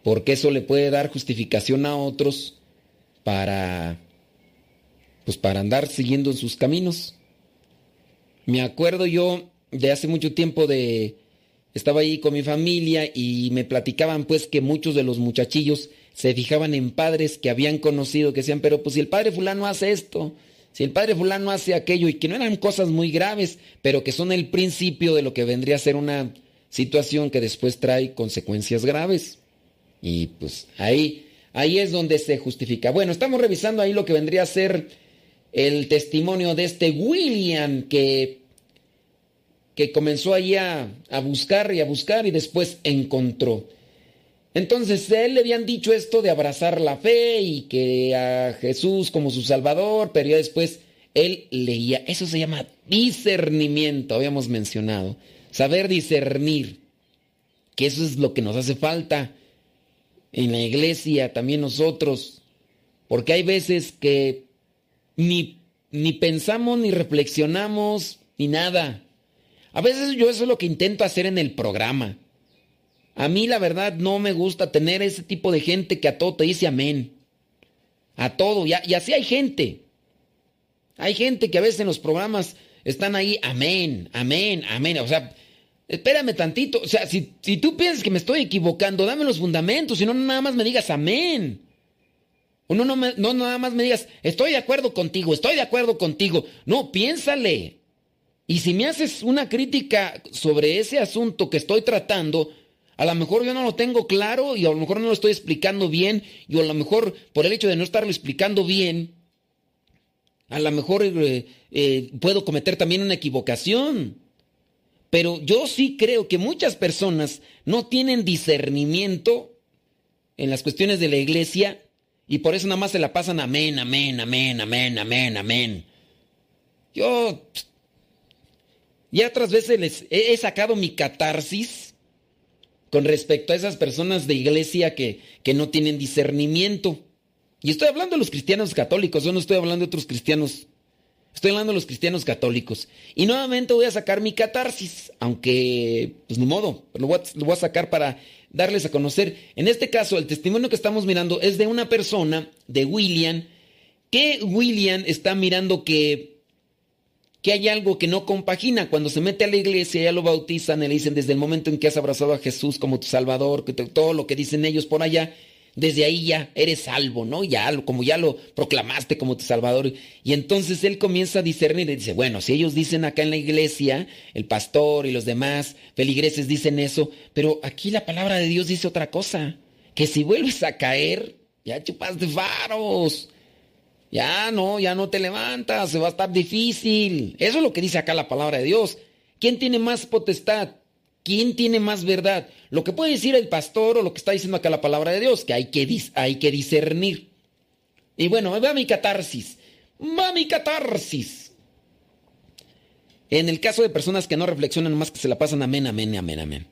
porque eso le puede dar justificación a otros para pues para andar siguiendo en sus caminos. Me acuerdo yo de hace mucho tiempo de estaba ahí con mi familia y me platicaban pues que muchos de los muchachillos se fijaban en padres que habían conocido que decían, pero pues si el padre fulano hace esto, si el padre fulano hace aquello y que no eran cosas muy graves, pero que son el principio de lo que vendría a ser una situación que después trae consecuencias graves. Y pues ahí, ahí es donde se justifica. Bueno, estamos revisando ahí lo que vendría a ser el testimonio de este William que que comenzó ahí a, buscar y a buscar y después encontró. Entonces a él le habían dicho esto de abrazar la fe y que a Jesús como su Salvador, pero ya después él leía. Eso se llama discernimiento, habíamos mencionado. Saber discernir, que eso es lo que nos hace falta en la iglesia, también nosotros, porque hay veces que ni, ni pensamos, ni reflexionamos, ni nada. A veces yo eso es lo que intento hacer en el programa. A mí la verdad no me gusta tener ese tipo de gente que a todo te dice amén. A todo. Y, así hay gente. Hay gente que a veces en los programas están ahí, amén, amén, amén. O sea, espérame tantito. O sea, si, si tú piensas que me estoy equivocando, dame los fundamentos. Si no, nada más me digas amén. O no, no, no, nada más me digas, estoy de acuerdo contigo, estoy de acuerdo contigo. No, piénsale. Y si me haces una crítica sobre ese asunto que estoy tratando, a lo mejor yo no lo tengo claro y a lo mejor no lo estoy explicando bien y a lo mejor por el hecho de no estarlo explicando bien, a lo mejor eh, eh, puedo cometer también una equivocación. Pero yo sí creo que muchas personas no tienen discernimiento en las cuestiones de la iglesia y por eso nada más se la pasan amén, amén, amén, amén, amén, amén. Yo y otras veces les he, sacado mi catarsis con respecto a esas personas de iglesia que, que no tienen discernimiento. Y estoy hablando de los cristianos católicos, yo no estoy hablando de otros cristianos. Estoy hablando de los cristianos católicos. Y nuevamente voy a sacar mi catarsis, aunque, pues ni modo, voy, a, lo voy a sacar para darles a conocer. En este caso, el testimonio que estamos mirando es de una persona, de William, que William está mirando que que hay algo que no compagina. Cuando se mete a la iglesia, ya lo bautizan y le dicen desde el momento en que has abrazado a Jesús como tu Salvador, que todo lo que dicen ellos por allá, desde ahí ya eres salvo, ¿no? Ya, como ya lo proclamaste como tu Salvador. Y entonces él comienza a discernir y dice, bueno, si ellos dicen acá en la iglesia, el pastor y los demás feligreses dicen eso, pero aquí la palabra de Dios dice otra cosa, que si vuelves a caer, ya chupaste faros. Ya no, ya no te levantas, se va a estar difícil. Eso es lo que dice acá la palabra de Dios. ¿Quién tiene más potestad? ¿Quién tiene más verdad? Lo que puede decir el pastor o lo que está diciendo acá la palabra de Dios, que hay que, hay que discernir. Y bueno, va mi catarsis. Va mi catarsis. En el caso de personas que no reflexionan más que se la pasan amén, amén, amén, amén.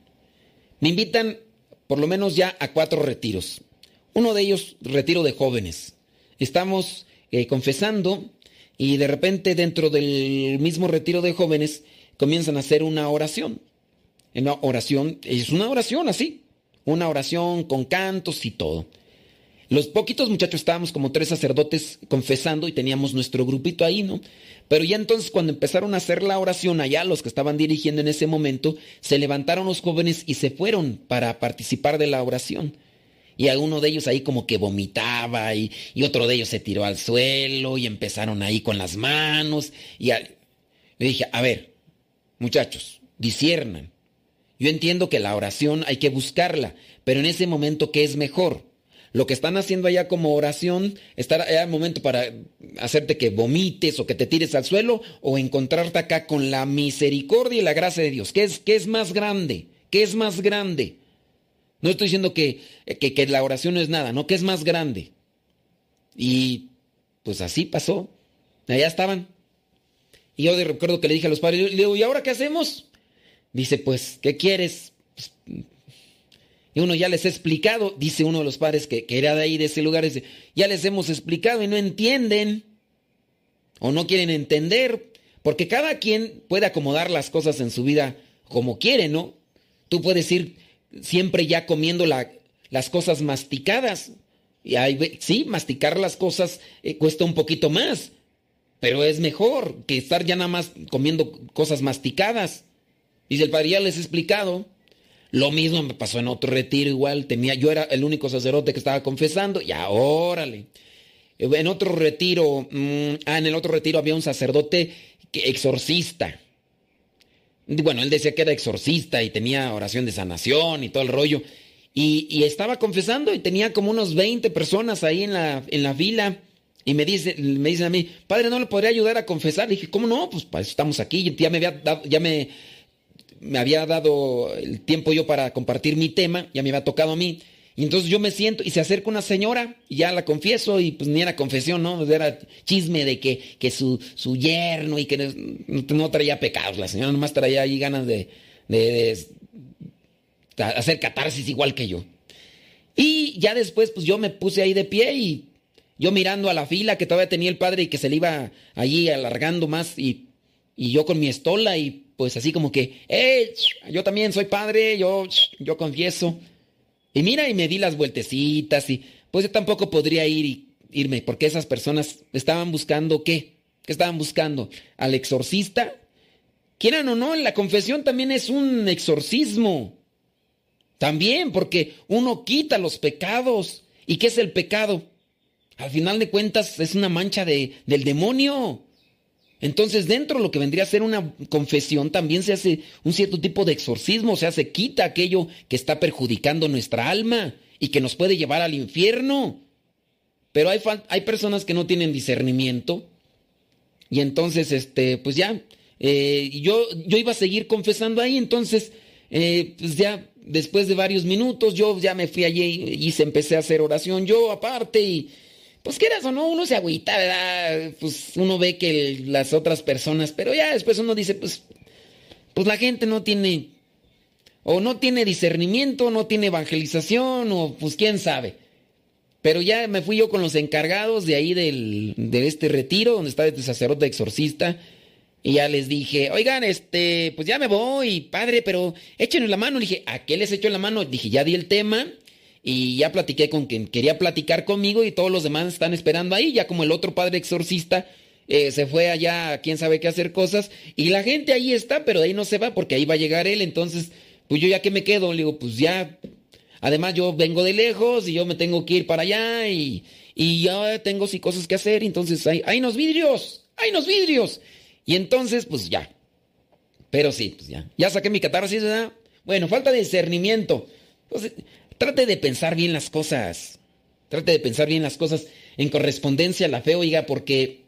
Me invitan por lo menos ya a cuatro retiros. Uno de ellos, retiro de jóvenes. Estamos eh, confesando y de repente dentro del mismo retiro de jóvenes comienzan a hacer una oración. Una oración, es una oración así, una oración con cantos y todo. Los poquitos muchachos estábamos como tres sacerdotes confesando y teníamos nuestro grupito ahí, ¿no? Pero ya entonces cuando empezaron a hacer la oración allá, los que estaban dirigiendo en ese momento, se levantaron los jóvenes y se fueron para participar de la oración y a uno de ellos ahí como que vomitaba y, otro de ellos se tiró al suelo y empezaron ahí con las manos y le dije, a ver, muchachos, disiernan. Yo entiendo que la oración hay que buscarla, pero en ese momento, ¿qué es mejor? Lo que están haciendo allá como oración, estar allá el momento para hacerte que vomites o que te tires al suelo o encontrarte acá con la misericordia y la gracia de Dios. ¿Qué es, qué es más grande? ¿Qué es más grande? No estoy diciendo que, que, la oración no es nada, no, que es más grande. Y pues así pasó. Allá estaban. Y yo recuerdo que le dije a los padres, le digo, ¿y ahora qué hacemos? Dice, pues, ¿qué quieres? Pues, Y uno ya les ha explicado, dice uno de los padres que, que era de ahí, de ese lugar, dice, ya les hemos explicado y no entienden. O no quieren entender. Porque cada quien puede acomodar las cosas en su vida como quiere, ¿no? Tú puedes ir siempre ya comiendo las cosas masticadas. Y hay, sí, masticar las cosas eh, cuesta un poquito más, pero es mejor que estar ya nada más comiendo cosas masticadas. Y el padre ya les he explicado. Lo mismo me pasó en otro retiro igual. Tenía, yo era el único sacerdote que estaba confesando. Y órale. En otro retiro, mm, ah, en el otro retiro había un sacerdote exorcista. Bueno, él decía que era exorcista y tenía oración de sanación y todo el rollo. Y, estaba confesando y tenía como unos 20 personas ahí en la, en la fila. Y me dice, me dicen a mí, padre, ¿no le podría ayudar a confesar? Le dije, ¿cómo no? Pues para eso estamos aquí. Ya me había dado, ya me, me había dado el tiempo yo para compartir mi tema, ya me había tocado a mí. Y entonces yo me siento y se acerca una señora y ya la confieso y pues ni era confesión, ¿no? Era chisme de que, que su, su yerno y que no, traía pecados. La señora nomás traía ahí ganas de, de, hacer catarsis igual que yo. Y ya después pues yo me puse ahí de pie y yo mirando a la fila que todavía tenía el padre y que se le iba allí alargando más y, y yo con mi estola y pues así como que, ¡eh! Yo también soy padre, yo, yo confieso. Y mira, y me di las vueltecitas y pues yo tampoco podría ir y irme, porque esas personas estaban buscando qué? ¿Qué estaban buscando? ¿Al exorcista? Quieran o no, la confesión también es un exorcismo. También, porque uno quita los pecados. ¿Y qué es el pecado? Al final de cuentas es una mancha de, del demonio. Entonces, dentro de lo que vendría a ser una confesión, también se hace un cierto tipo de exorcismo, o sea, se quita aquello que está perjudicando nuestra alma y que nos puede llevar al infierno. Pero hay, hay personas que no tienen discernimiento y entonces, este, pues ya, eh, yo, yo iba a seguir confesando ahí, entonces, eh, pues ya después de varios minutos, yo ya me fui allí y se empecé a hacer oración yo aparte y pues quieras o no, uno se agüita, ¿verdad? Pues uno ve que las otras personas, pero ya después uno dice, pues, pues la gente no tiene, o no tiene discernimiento, no tiene evangelización, o pues quién sabe. Pero ya me fui yo con los encargados de ahí del, de este retiro, donde estaba este sacerdote exorcista, y ya les dije, oigan, este, pues ya me voy, padre, pero échenos la mano. Le dije, ¿a qué les echo la mano? Dije, ya di el tema y ya platiqué con quien quería platicar conmigo y todos los demás están esperando ahí, ya como el otro padre exorcista eh, se fue allá, quién sabe qué hacer cosas, y la gente ahí está, pero ahí no se va porque ahí va a llegar él, entonces, pues yo ya que me quedo, le digo, pues ya, además yo vengo de lejos y yo me tengo que ir para allá y, y ya tengo sí cosas que hacer, entonces hay, hay unos vidrios, hay unos vidrios, y entonces, pues ya, pero sí, pues ya, ya saqué mi catarsis, ¿verdad? Bueno, falta de discernimiento. Entonces, Trate de pensar bien las cosas. Trate de pensar bien las cosas en correspondencia a la fe, oiga, porque,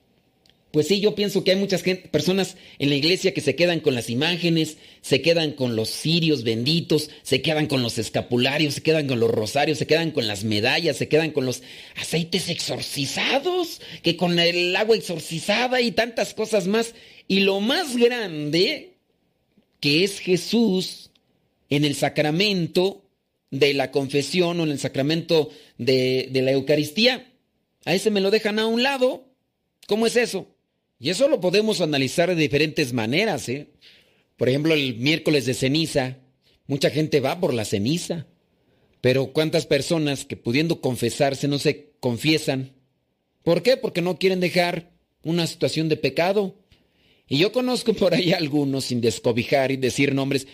pues sí, yo pienso que hay muchas personas en la iglesia que se quedan con las imágenes, se quedan con los cirios benditos, se quedan con los escapularios, se quedan con los rosarios, se quedan con las medallas, se quedan con los aceites exorcizados, que con el agua exorcizada y tantas cosas más. Y lo más grande, que es Jesús en el sacramento, de la confesión o en el sacramento de, la Eucaristía. A ese me lo dejan a un lado. ¿Cómo es eso? Y eso lo podemos analizar de diferentes maneras. ¿eh? Por ejemplo, el miércoles de ceniza, mucha gente va por la ceniza. Pero ¿cuántas personas que pudiendo confesarse no se confiesan? ¿Por qué? Porque no quieren dejar una situación de pecado. Y yo conozco por ahí algunos, sin descobijar y decir nombres,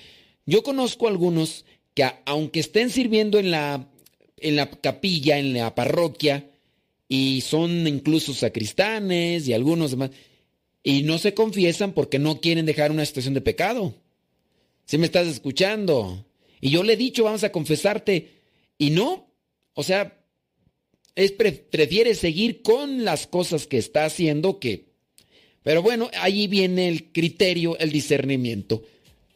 yo conozco algunos que aunque estén sirviendo en la, en la capilla, en la parroquia, y son incluso sacristanes y algunos demás, y no se confiesan porque no quieren dejar una situación de pecado. Si me estás escuchando? Y yo le he dicho, vamos a confesarte, y no, o sea, es prefiere seguir con las cosas que está haciendo que... Pero bueno, ahí viene el criterio, el discernimiento.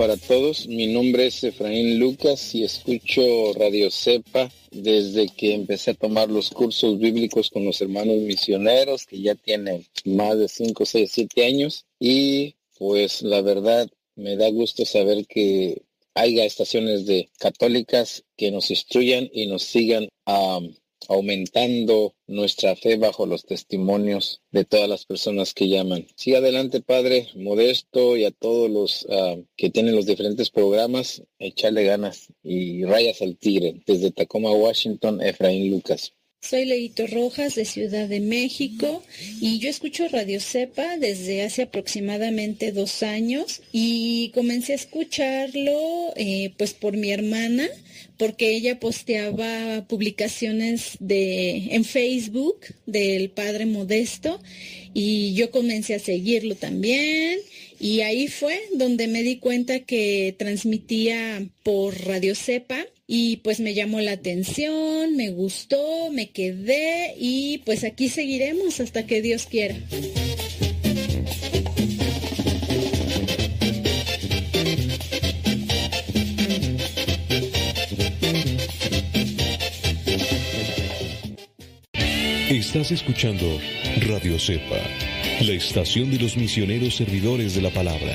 Para todos, mi nombre es Efraín Lucas y escucho Radio Cepa desde que empecé a tomar los cursos bíblicos con los hermanos misioneros que ya tienen más de 5, 6, 7 años. Y pues la verdad me da gusto saber que haya estaciones de católicas que nos instruyan y nos sigan aumentando nuestra fe bajo los testimonios de todas las personas que llaman. Sí, adelante, Padre Modesto, y a todos los ah, que tienen los diferentes programas, echarle ganas y rayas al tigre. Desde Tacoma, Washington, Efraín Lucas. Soy Leito Rojas de Ciudad de México y yo escucho Radio Cepa desde hace aproximadamente dos años y comencé a escucharlo eh, pues por mi hermana porque ella posteaba publicaciones de en Facebook del Padre Modesto y yo comencé a seguirlo también y ahí fue donde me di cuenta que transmitía por Radio Cepa y pues me llamó la atención, me gustó, me quedé y pues aquí seguiremos hasta que Dios quiera. Estás escuchando Radio Cepa, la estación de los misioneros servidores de la palabra.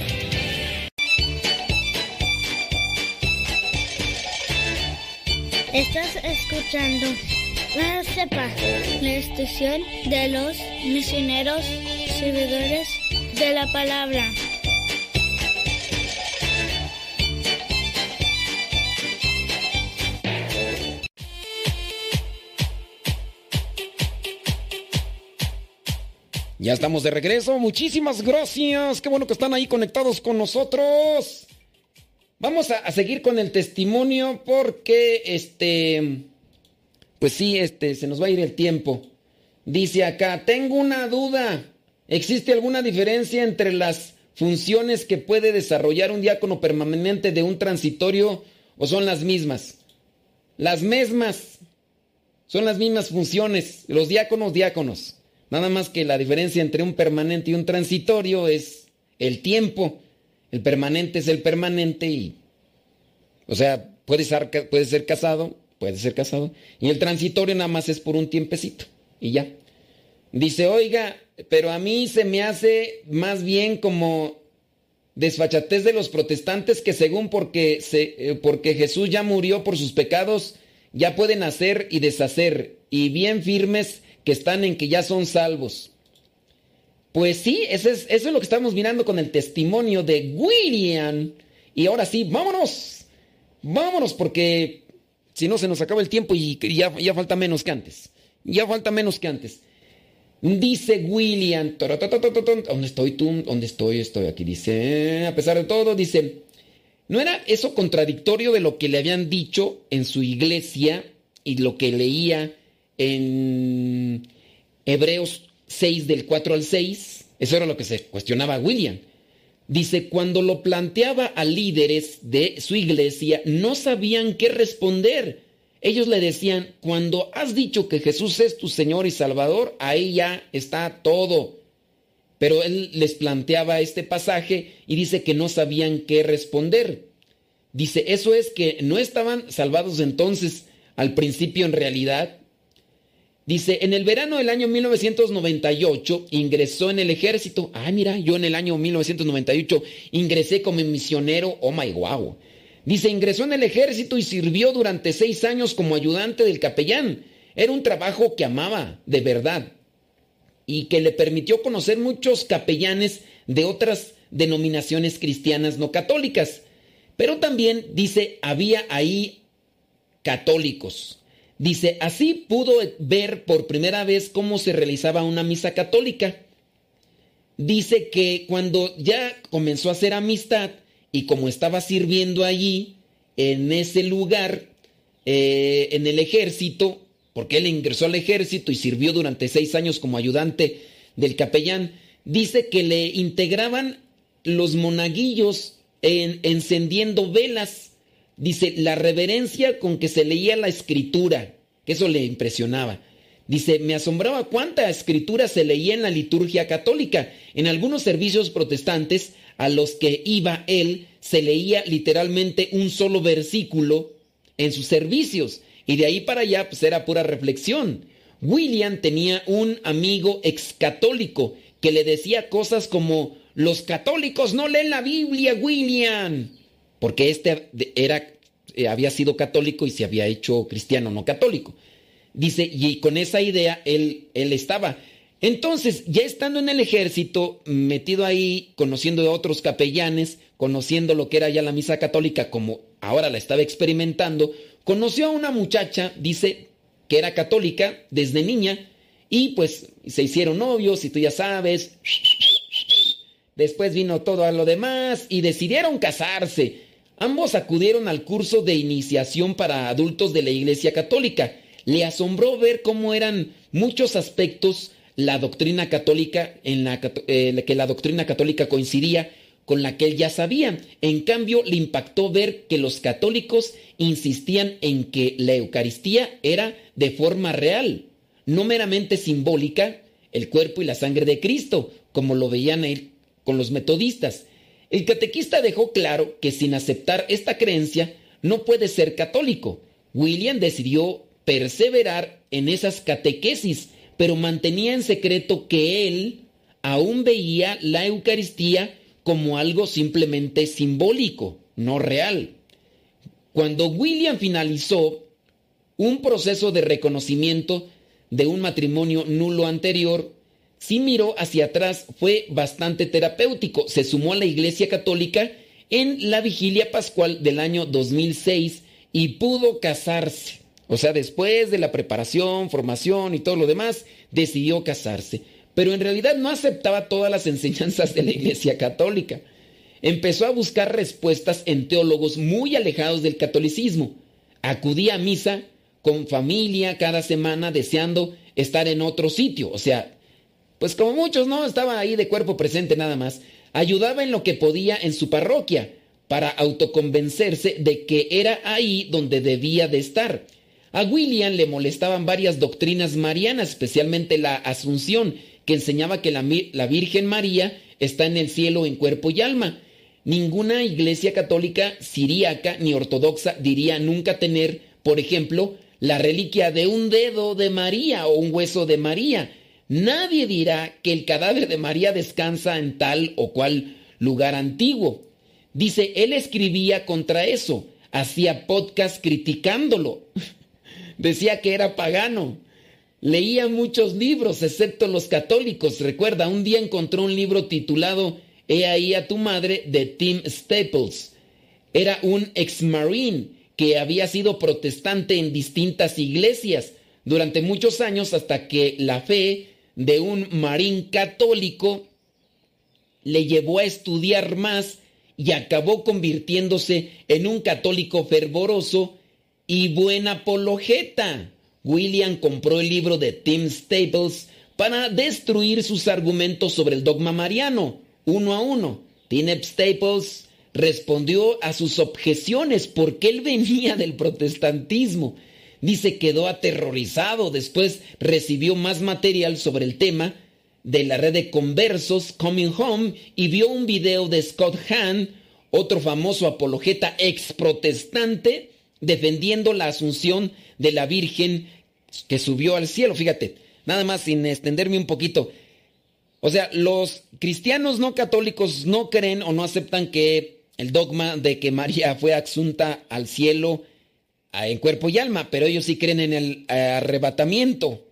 Escuchando la CEPA, la estación de los misioneros servidores de la palabra. Ya estamos de regreso. Muchísimas gracias. Qué bueno que están ahí conectados con nosotros. Vamos a, seguir con el testimonio porque este pues sí, este se nos va a ir el tiempo. Dice acá, tengo una duda. ¿Existe alguna diferencia entre las funciones que puede desarrollar un diácono permanente de un transitorio o son las mismas? Las mismas. Son las mismas funciones. Los diáconos, diáconos. Nada más que la diferencia entre un permanente y un transitorio es el tiempo. El permanente es el permanente y... O sea, puede ser, puede ser casado, puede ser casado. Y el transitorio nada más es por un tiempecito. Y ya. Dice, oiga, pero a mí se me hace más bien como desfachatez de los protestantes que según porque, se, eh, porque Jesús ya murió por sus pecados, ya pueden hacer y deshacer. Y bien firmes que están en que ya son salvos. Pues sí, eso es, eso es lo que estamos mirando con el testimonio de William. Y ahora sí, vámonos. Vámonos porque si no se nos acaba el tiempo y ya, ya falta menos que antes. Ya falta menos que antes. Dice William, ¿dónde estoy tú? ¿Dónde estoy? Estoy aquí. Dice, a pesar de todo, dice, ¿no era eso contradictorio de lo que le habían dicho en su iglesia y lo que leía en Hebreos 6 del 4 al 6, eso era lo que se cuestionaba William. Dice, cuando lo planteaba a líderes de su iglesia, no sabían qué responder. Ellos le decían, cuando has dicho que Jesús es tu Señor y Salvador, ahí ya está todo. Pero él les planteaba este pasaje y dice que no sabían qué responder. Dice, eso es que no estaban salvados entonces al principio en realidad. Dice, en el verano del año 1998 ingresó en el ejército. Ah, mira, yo en el año 1998 ingresé como misionero. Oh my wow. Dice, ingresó en el ejército y sirvió durante seis años como ayudante del capellán. Era un trabajo que amaba, de verdad, y que le permitió conocer muchos capellanes de otras denominaciones cristianas no católicas. Pero también, dice, había ahí católicos. Dice, así pudo ver por primera vez cómo se realizaba una misa católica. dice que cuando ya comenzó a hacer amistad y como estaba sirviendo allí, en ese lugar, eh, en el ejército, porque él ingresó al ejército y sirvió durante seis años como ayudante del capellán, dice que le integraban los monaguillos en, encendiendo velas. Dice, la reverencia con que se leía la escritura, que eso le impresionaba. Dice, me asombraba cuánta escritura se leía en la liturgia católica. En algunos servicios protestantes a los que iba él, se leía literalmente un solo versículo en sus servicios. Y de ahí para allá, pues era pura reflexión. William tenía un amigo excatólico que le decía cosas como, los católicos no leen la Biblia, William. Porque este era, eh, había sido católico y se había hecho cristiano no católico. Dice, y con esa idea él, él estaba. Entonces, ya estando en el ejército, metido ahí, conociendo a otros capellanes, conociendo lo que era ya la misa católica como ahora la estaba experimentando, conoció a una muchacha, dice, que era católica desde niña, y pues se hicieron novios, y tú ya sabes. Después vino todo a lo demás y decidieron casarse. Ambos acudieron al curso de iniciación para adultos de la Iglesia Católica le asombró ver cómo eran muchos aspectos la doctrina católica en la eh, que la doctrina católica coincidía con la que él ya sabía. En cambio, le impactó ver que los católicos insistían en que la Eucaristía era de forma real, no meramente simbólica, el cuerpo y la sangre de Cristo, como lo veían él con los metodistas. El catequista dejó claro que sin aceptar esta creencia no puede ser católico. William decidió perseverar en esas catequesis, pero mantenía en secreto que él aún veía la Eucaristía como algo simplemente simbólico, no real. Cuando William finalizó un proceso de reconocimiento de un matrimonio nulo anterior, si miró hacia atrás, fue bastante terapéutico. Se sumó a la Iglesia Católica en la vigilia pascual del año 2006 y pudo casarse. O sea, después de la preparación, formación y todo lo demás, decidió casarse. Pero en realidad no aceptaba todas las enseñanzas de la Iglesia Católica. Empezó a buscar respuestas en teólogos muy alejados del catolicismo. Acudía a misa con familia cada semana deseando estar en otro sitio. O sea, pues como muchos no, estaba ahí de cuerpo presente nada más. Ayudaba en lo que podía en su parroquia para autoconvencerse de que era ahí donde debía de estar. A William le molestaban varias doctrinas marianas, especialmente la Asunción, que enseñaba que la, Virgen María está en el cielo en cuerpo y alma. Ninguna iglesia católica, siríaca ni ortodoxa diría nunca tener, por ejemplo, la reliquia de un dedo de María o un hueso de María. Nadie dirá que el cadáver de María descansa en tal o cual lugar antiguo. Dice, él escribía contra eso, hacía podcast criticándolo. (laughs) decía que era pagano. Leía muchos libros, excepto los católicos. Recuerda, un día encontró un libro titulado He ahí a tu madre de Tim Staples. Era un ex-marine que había sido protestante en distintas iglesias durante muchos años hasta que la fe de un marín católico le llevó a estudiar más y acabó convirtiéndose en un católico fervoroso y buena apologeta. William compró el libro de Tim Staples para destruir sus argumentos sobre el dogma mariano, uno a uno. Tim Staples respondió a sus objeciones porque él venía del protestantismo. Dice quedó aterrorizado, después recibió más material sobre el tema de la red de conversos Coming Home y vio un video de Scott Hahn, otro famoso apologeta ex protestante, defendiendo la asunción de la Virgen que subió al cielo. Fíjate, nada más sin extenderme un poquito. O sea, los cristianos no católicos no creen o no aceptan que el dogma de que María fue asunta al cielo en cuerpo y alma, pero ellos sí creen en el arrebatamiento.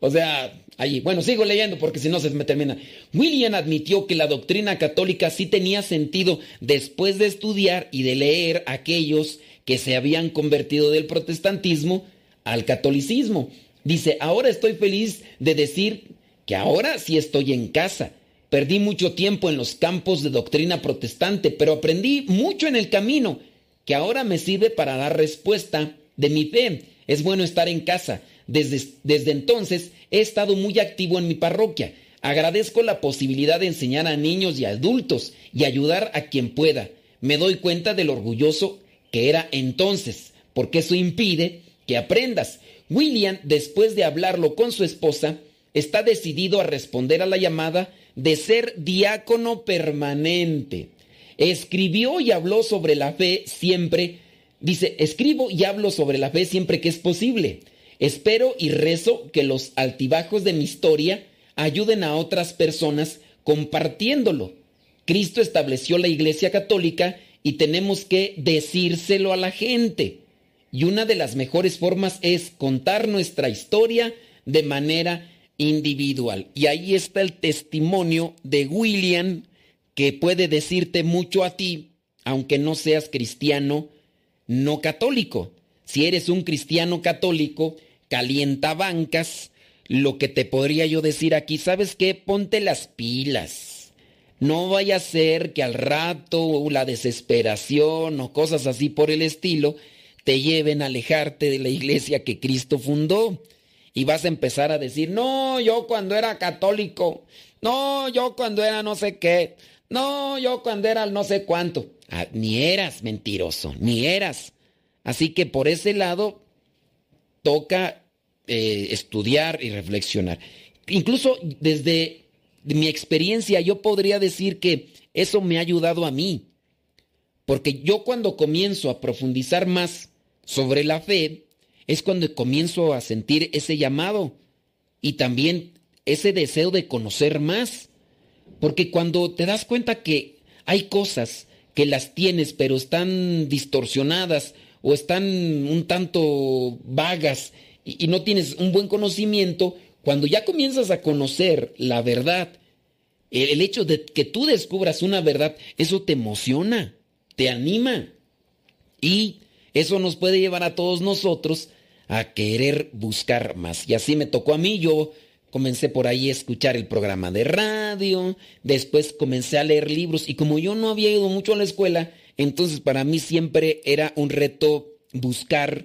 o sea, allí. Bueno, sigo leyendo porque si no se me termina. William admitió que la doctrina católica sí tenía sentido después de estudiar y de leer aquellos que se habían convertido del protestantismo al catolicismo. Dice, ahora estoy feliz de decir que ahora sí estoy en casa. Perdí mucho tiempo en los campos de doctrina protestante, pero aprendí mucho en el camino, que ahora me sirve para dar respuesta de mi fe. Es bueno estar en casa. Desde, desde entonces he estado muy activo en mi parroquia. Agradezco la posibilidad de enseñar a niños y adultos y ayudar a quien pueda. Me doy cuenta del orgulloso que era entonces, porque eso impide que aprendas. William, después de hablarlo con su esposa, está decidido a responder a la llamada de ser diácono permanente. Escribió y habló sobre la fe siempre. Dice, escribo y hablo sobre la fe siempre que es posible. Espero y rezo que los altibajos de mi historia ayuden a otras personas compartiéndolo. Cristo estableció la Iglesia Católica y tenemos que decírselo a la gente. Y una de las mejores formas es contar nuestra historia de manera individual. Y ahí está el testimonio de William que puede decirte mucho a ti, aunque no seas cristiano no católico. Si eres un cristiano católico, calienta bancas, lo que te podría yo decir aquí, ¿sabes qué? Ponte las pilas. No vaya a ser que al rato la desesperación o cosas así por el estilo te lleven a alejarte de la iglesia que Cristo fundó. Y vas a empezar a decir, no, yo cuando era católico, no, yo cuando era no sé qué, no, yo cuando era no sé cuánto. Ah, ni eras mentiroso, ni eras. Así que por ese lado toca eh, estudiar y reflexionar. Incluso desde mi experiencia yo podría decir que eso me ha ayudado a mí. Porque yo cuando comienzo a profundizar más sobre la fe, es cuando comienzo a sentir ese llamado y también ese deseo de conocer más. Porque cuando te das cuenta que hay cosas que las tienes pero están distorsionadas o están un tanto vagas y, no tienes un buen conocimiento, cuando ya comienzas a conocer la verdad, el, hecho de que tú descubras una verdad, eso te emociona, te anima. Y eso nos puede llevar a todos nosotros a querer buscar más. Y así me tocó a mí, yo comencé por ahí a escuchar el programa de radio, después comencé a leer libros y como yo no había ido mucho a la escuela, entonces para mí siempre era un reto buscar,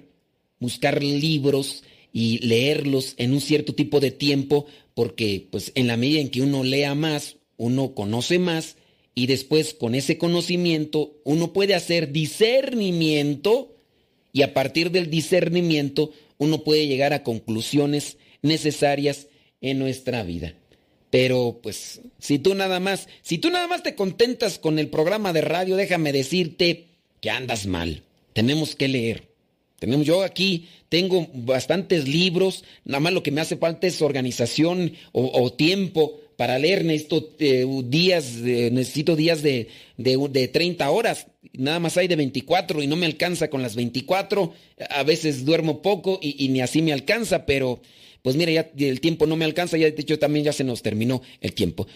buscar libros y leerlos en un cierto tipo de tiempo, porque pues en la medida en que uno lea más, uno conoce más y después con ese conocimiento uno puede hacer discernimiento y a partir del discernimiento uno puede llegar a conclusiones necesarias en nuestra vida. Pero pues si tú nada más, si tú nada más te contentas con el programa de radio, déjame decirte que andas mal. Tenemos que leer. Tenemos yo aquí tengo bastantes libros, nada más lo que me hace falta es organización o, tiempo para leer. Necesito eh, días, necesito días de, de 30 horas nada más hay de 24 y no me alcanza con las 24. A veces duermo poco y, ni así me alcanza, pero pues mira, ya el tiempo no me alcanza, ya de hecho también ya se nos terminó el tiempo.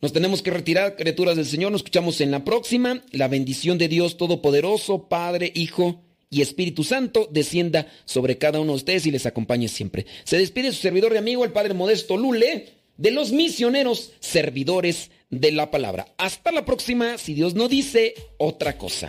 Nos tenemos que retirar, criaturas del Señor. Nos escuchamos en la próxima. La bendición de Dios Todopoderoso, Padre, Hijo y Espíritu Santo, descienda sobre cada uno de ustedes y les acompañe siempre. Se despide su servidor y amigo, el Padre Modesto Lule, de los misioneros servidores de la palabra. Hasta la próxima, si Dios no dice otra cosa.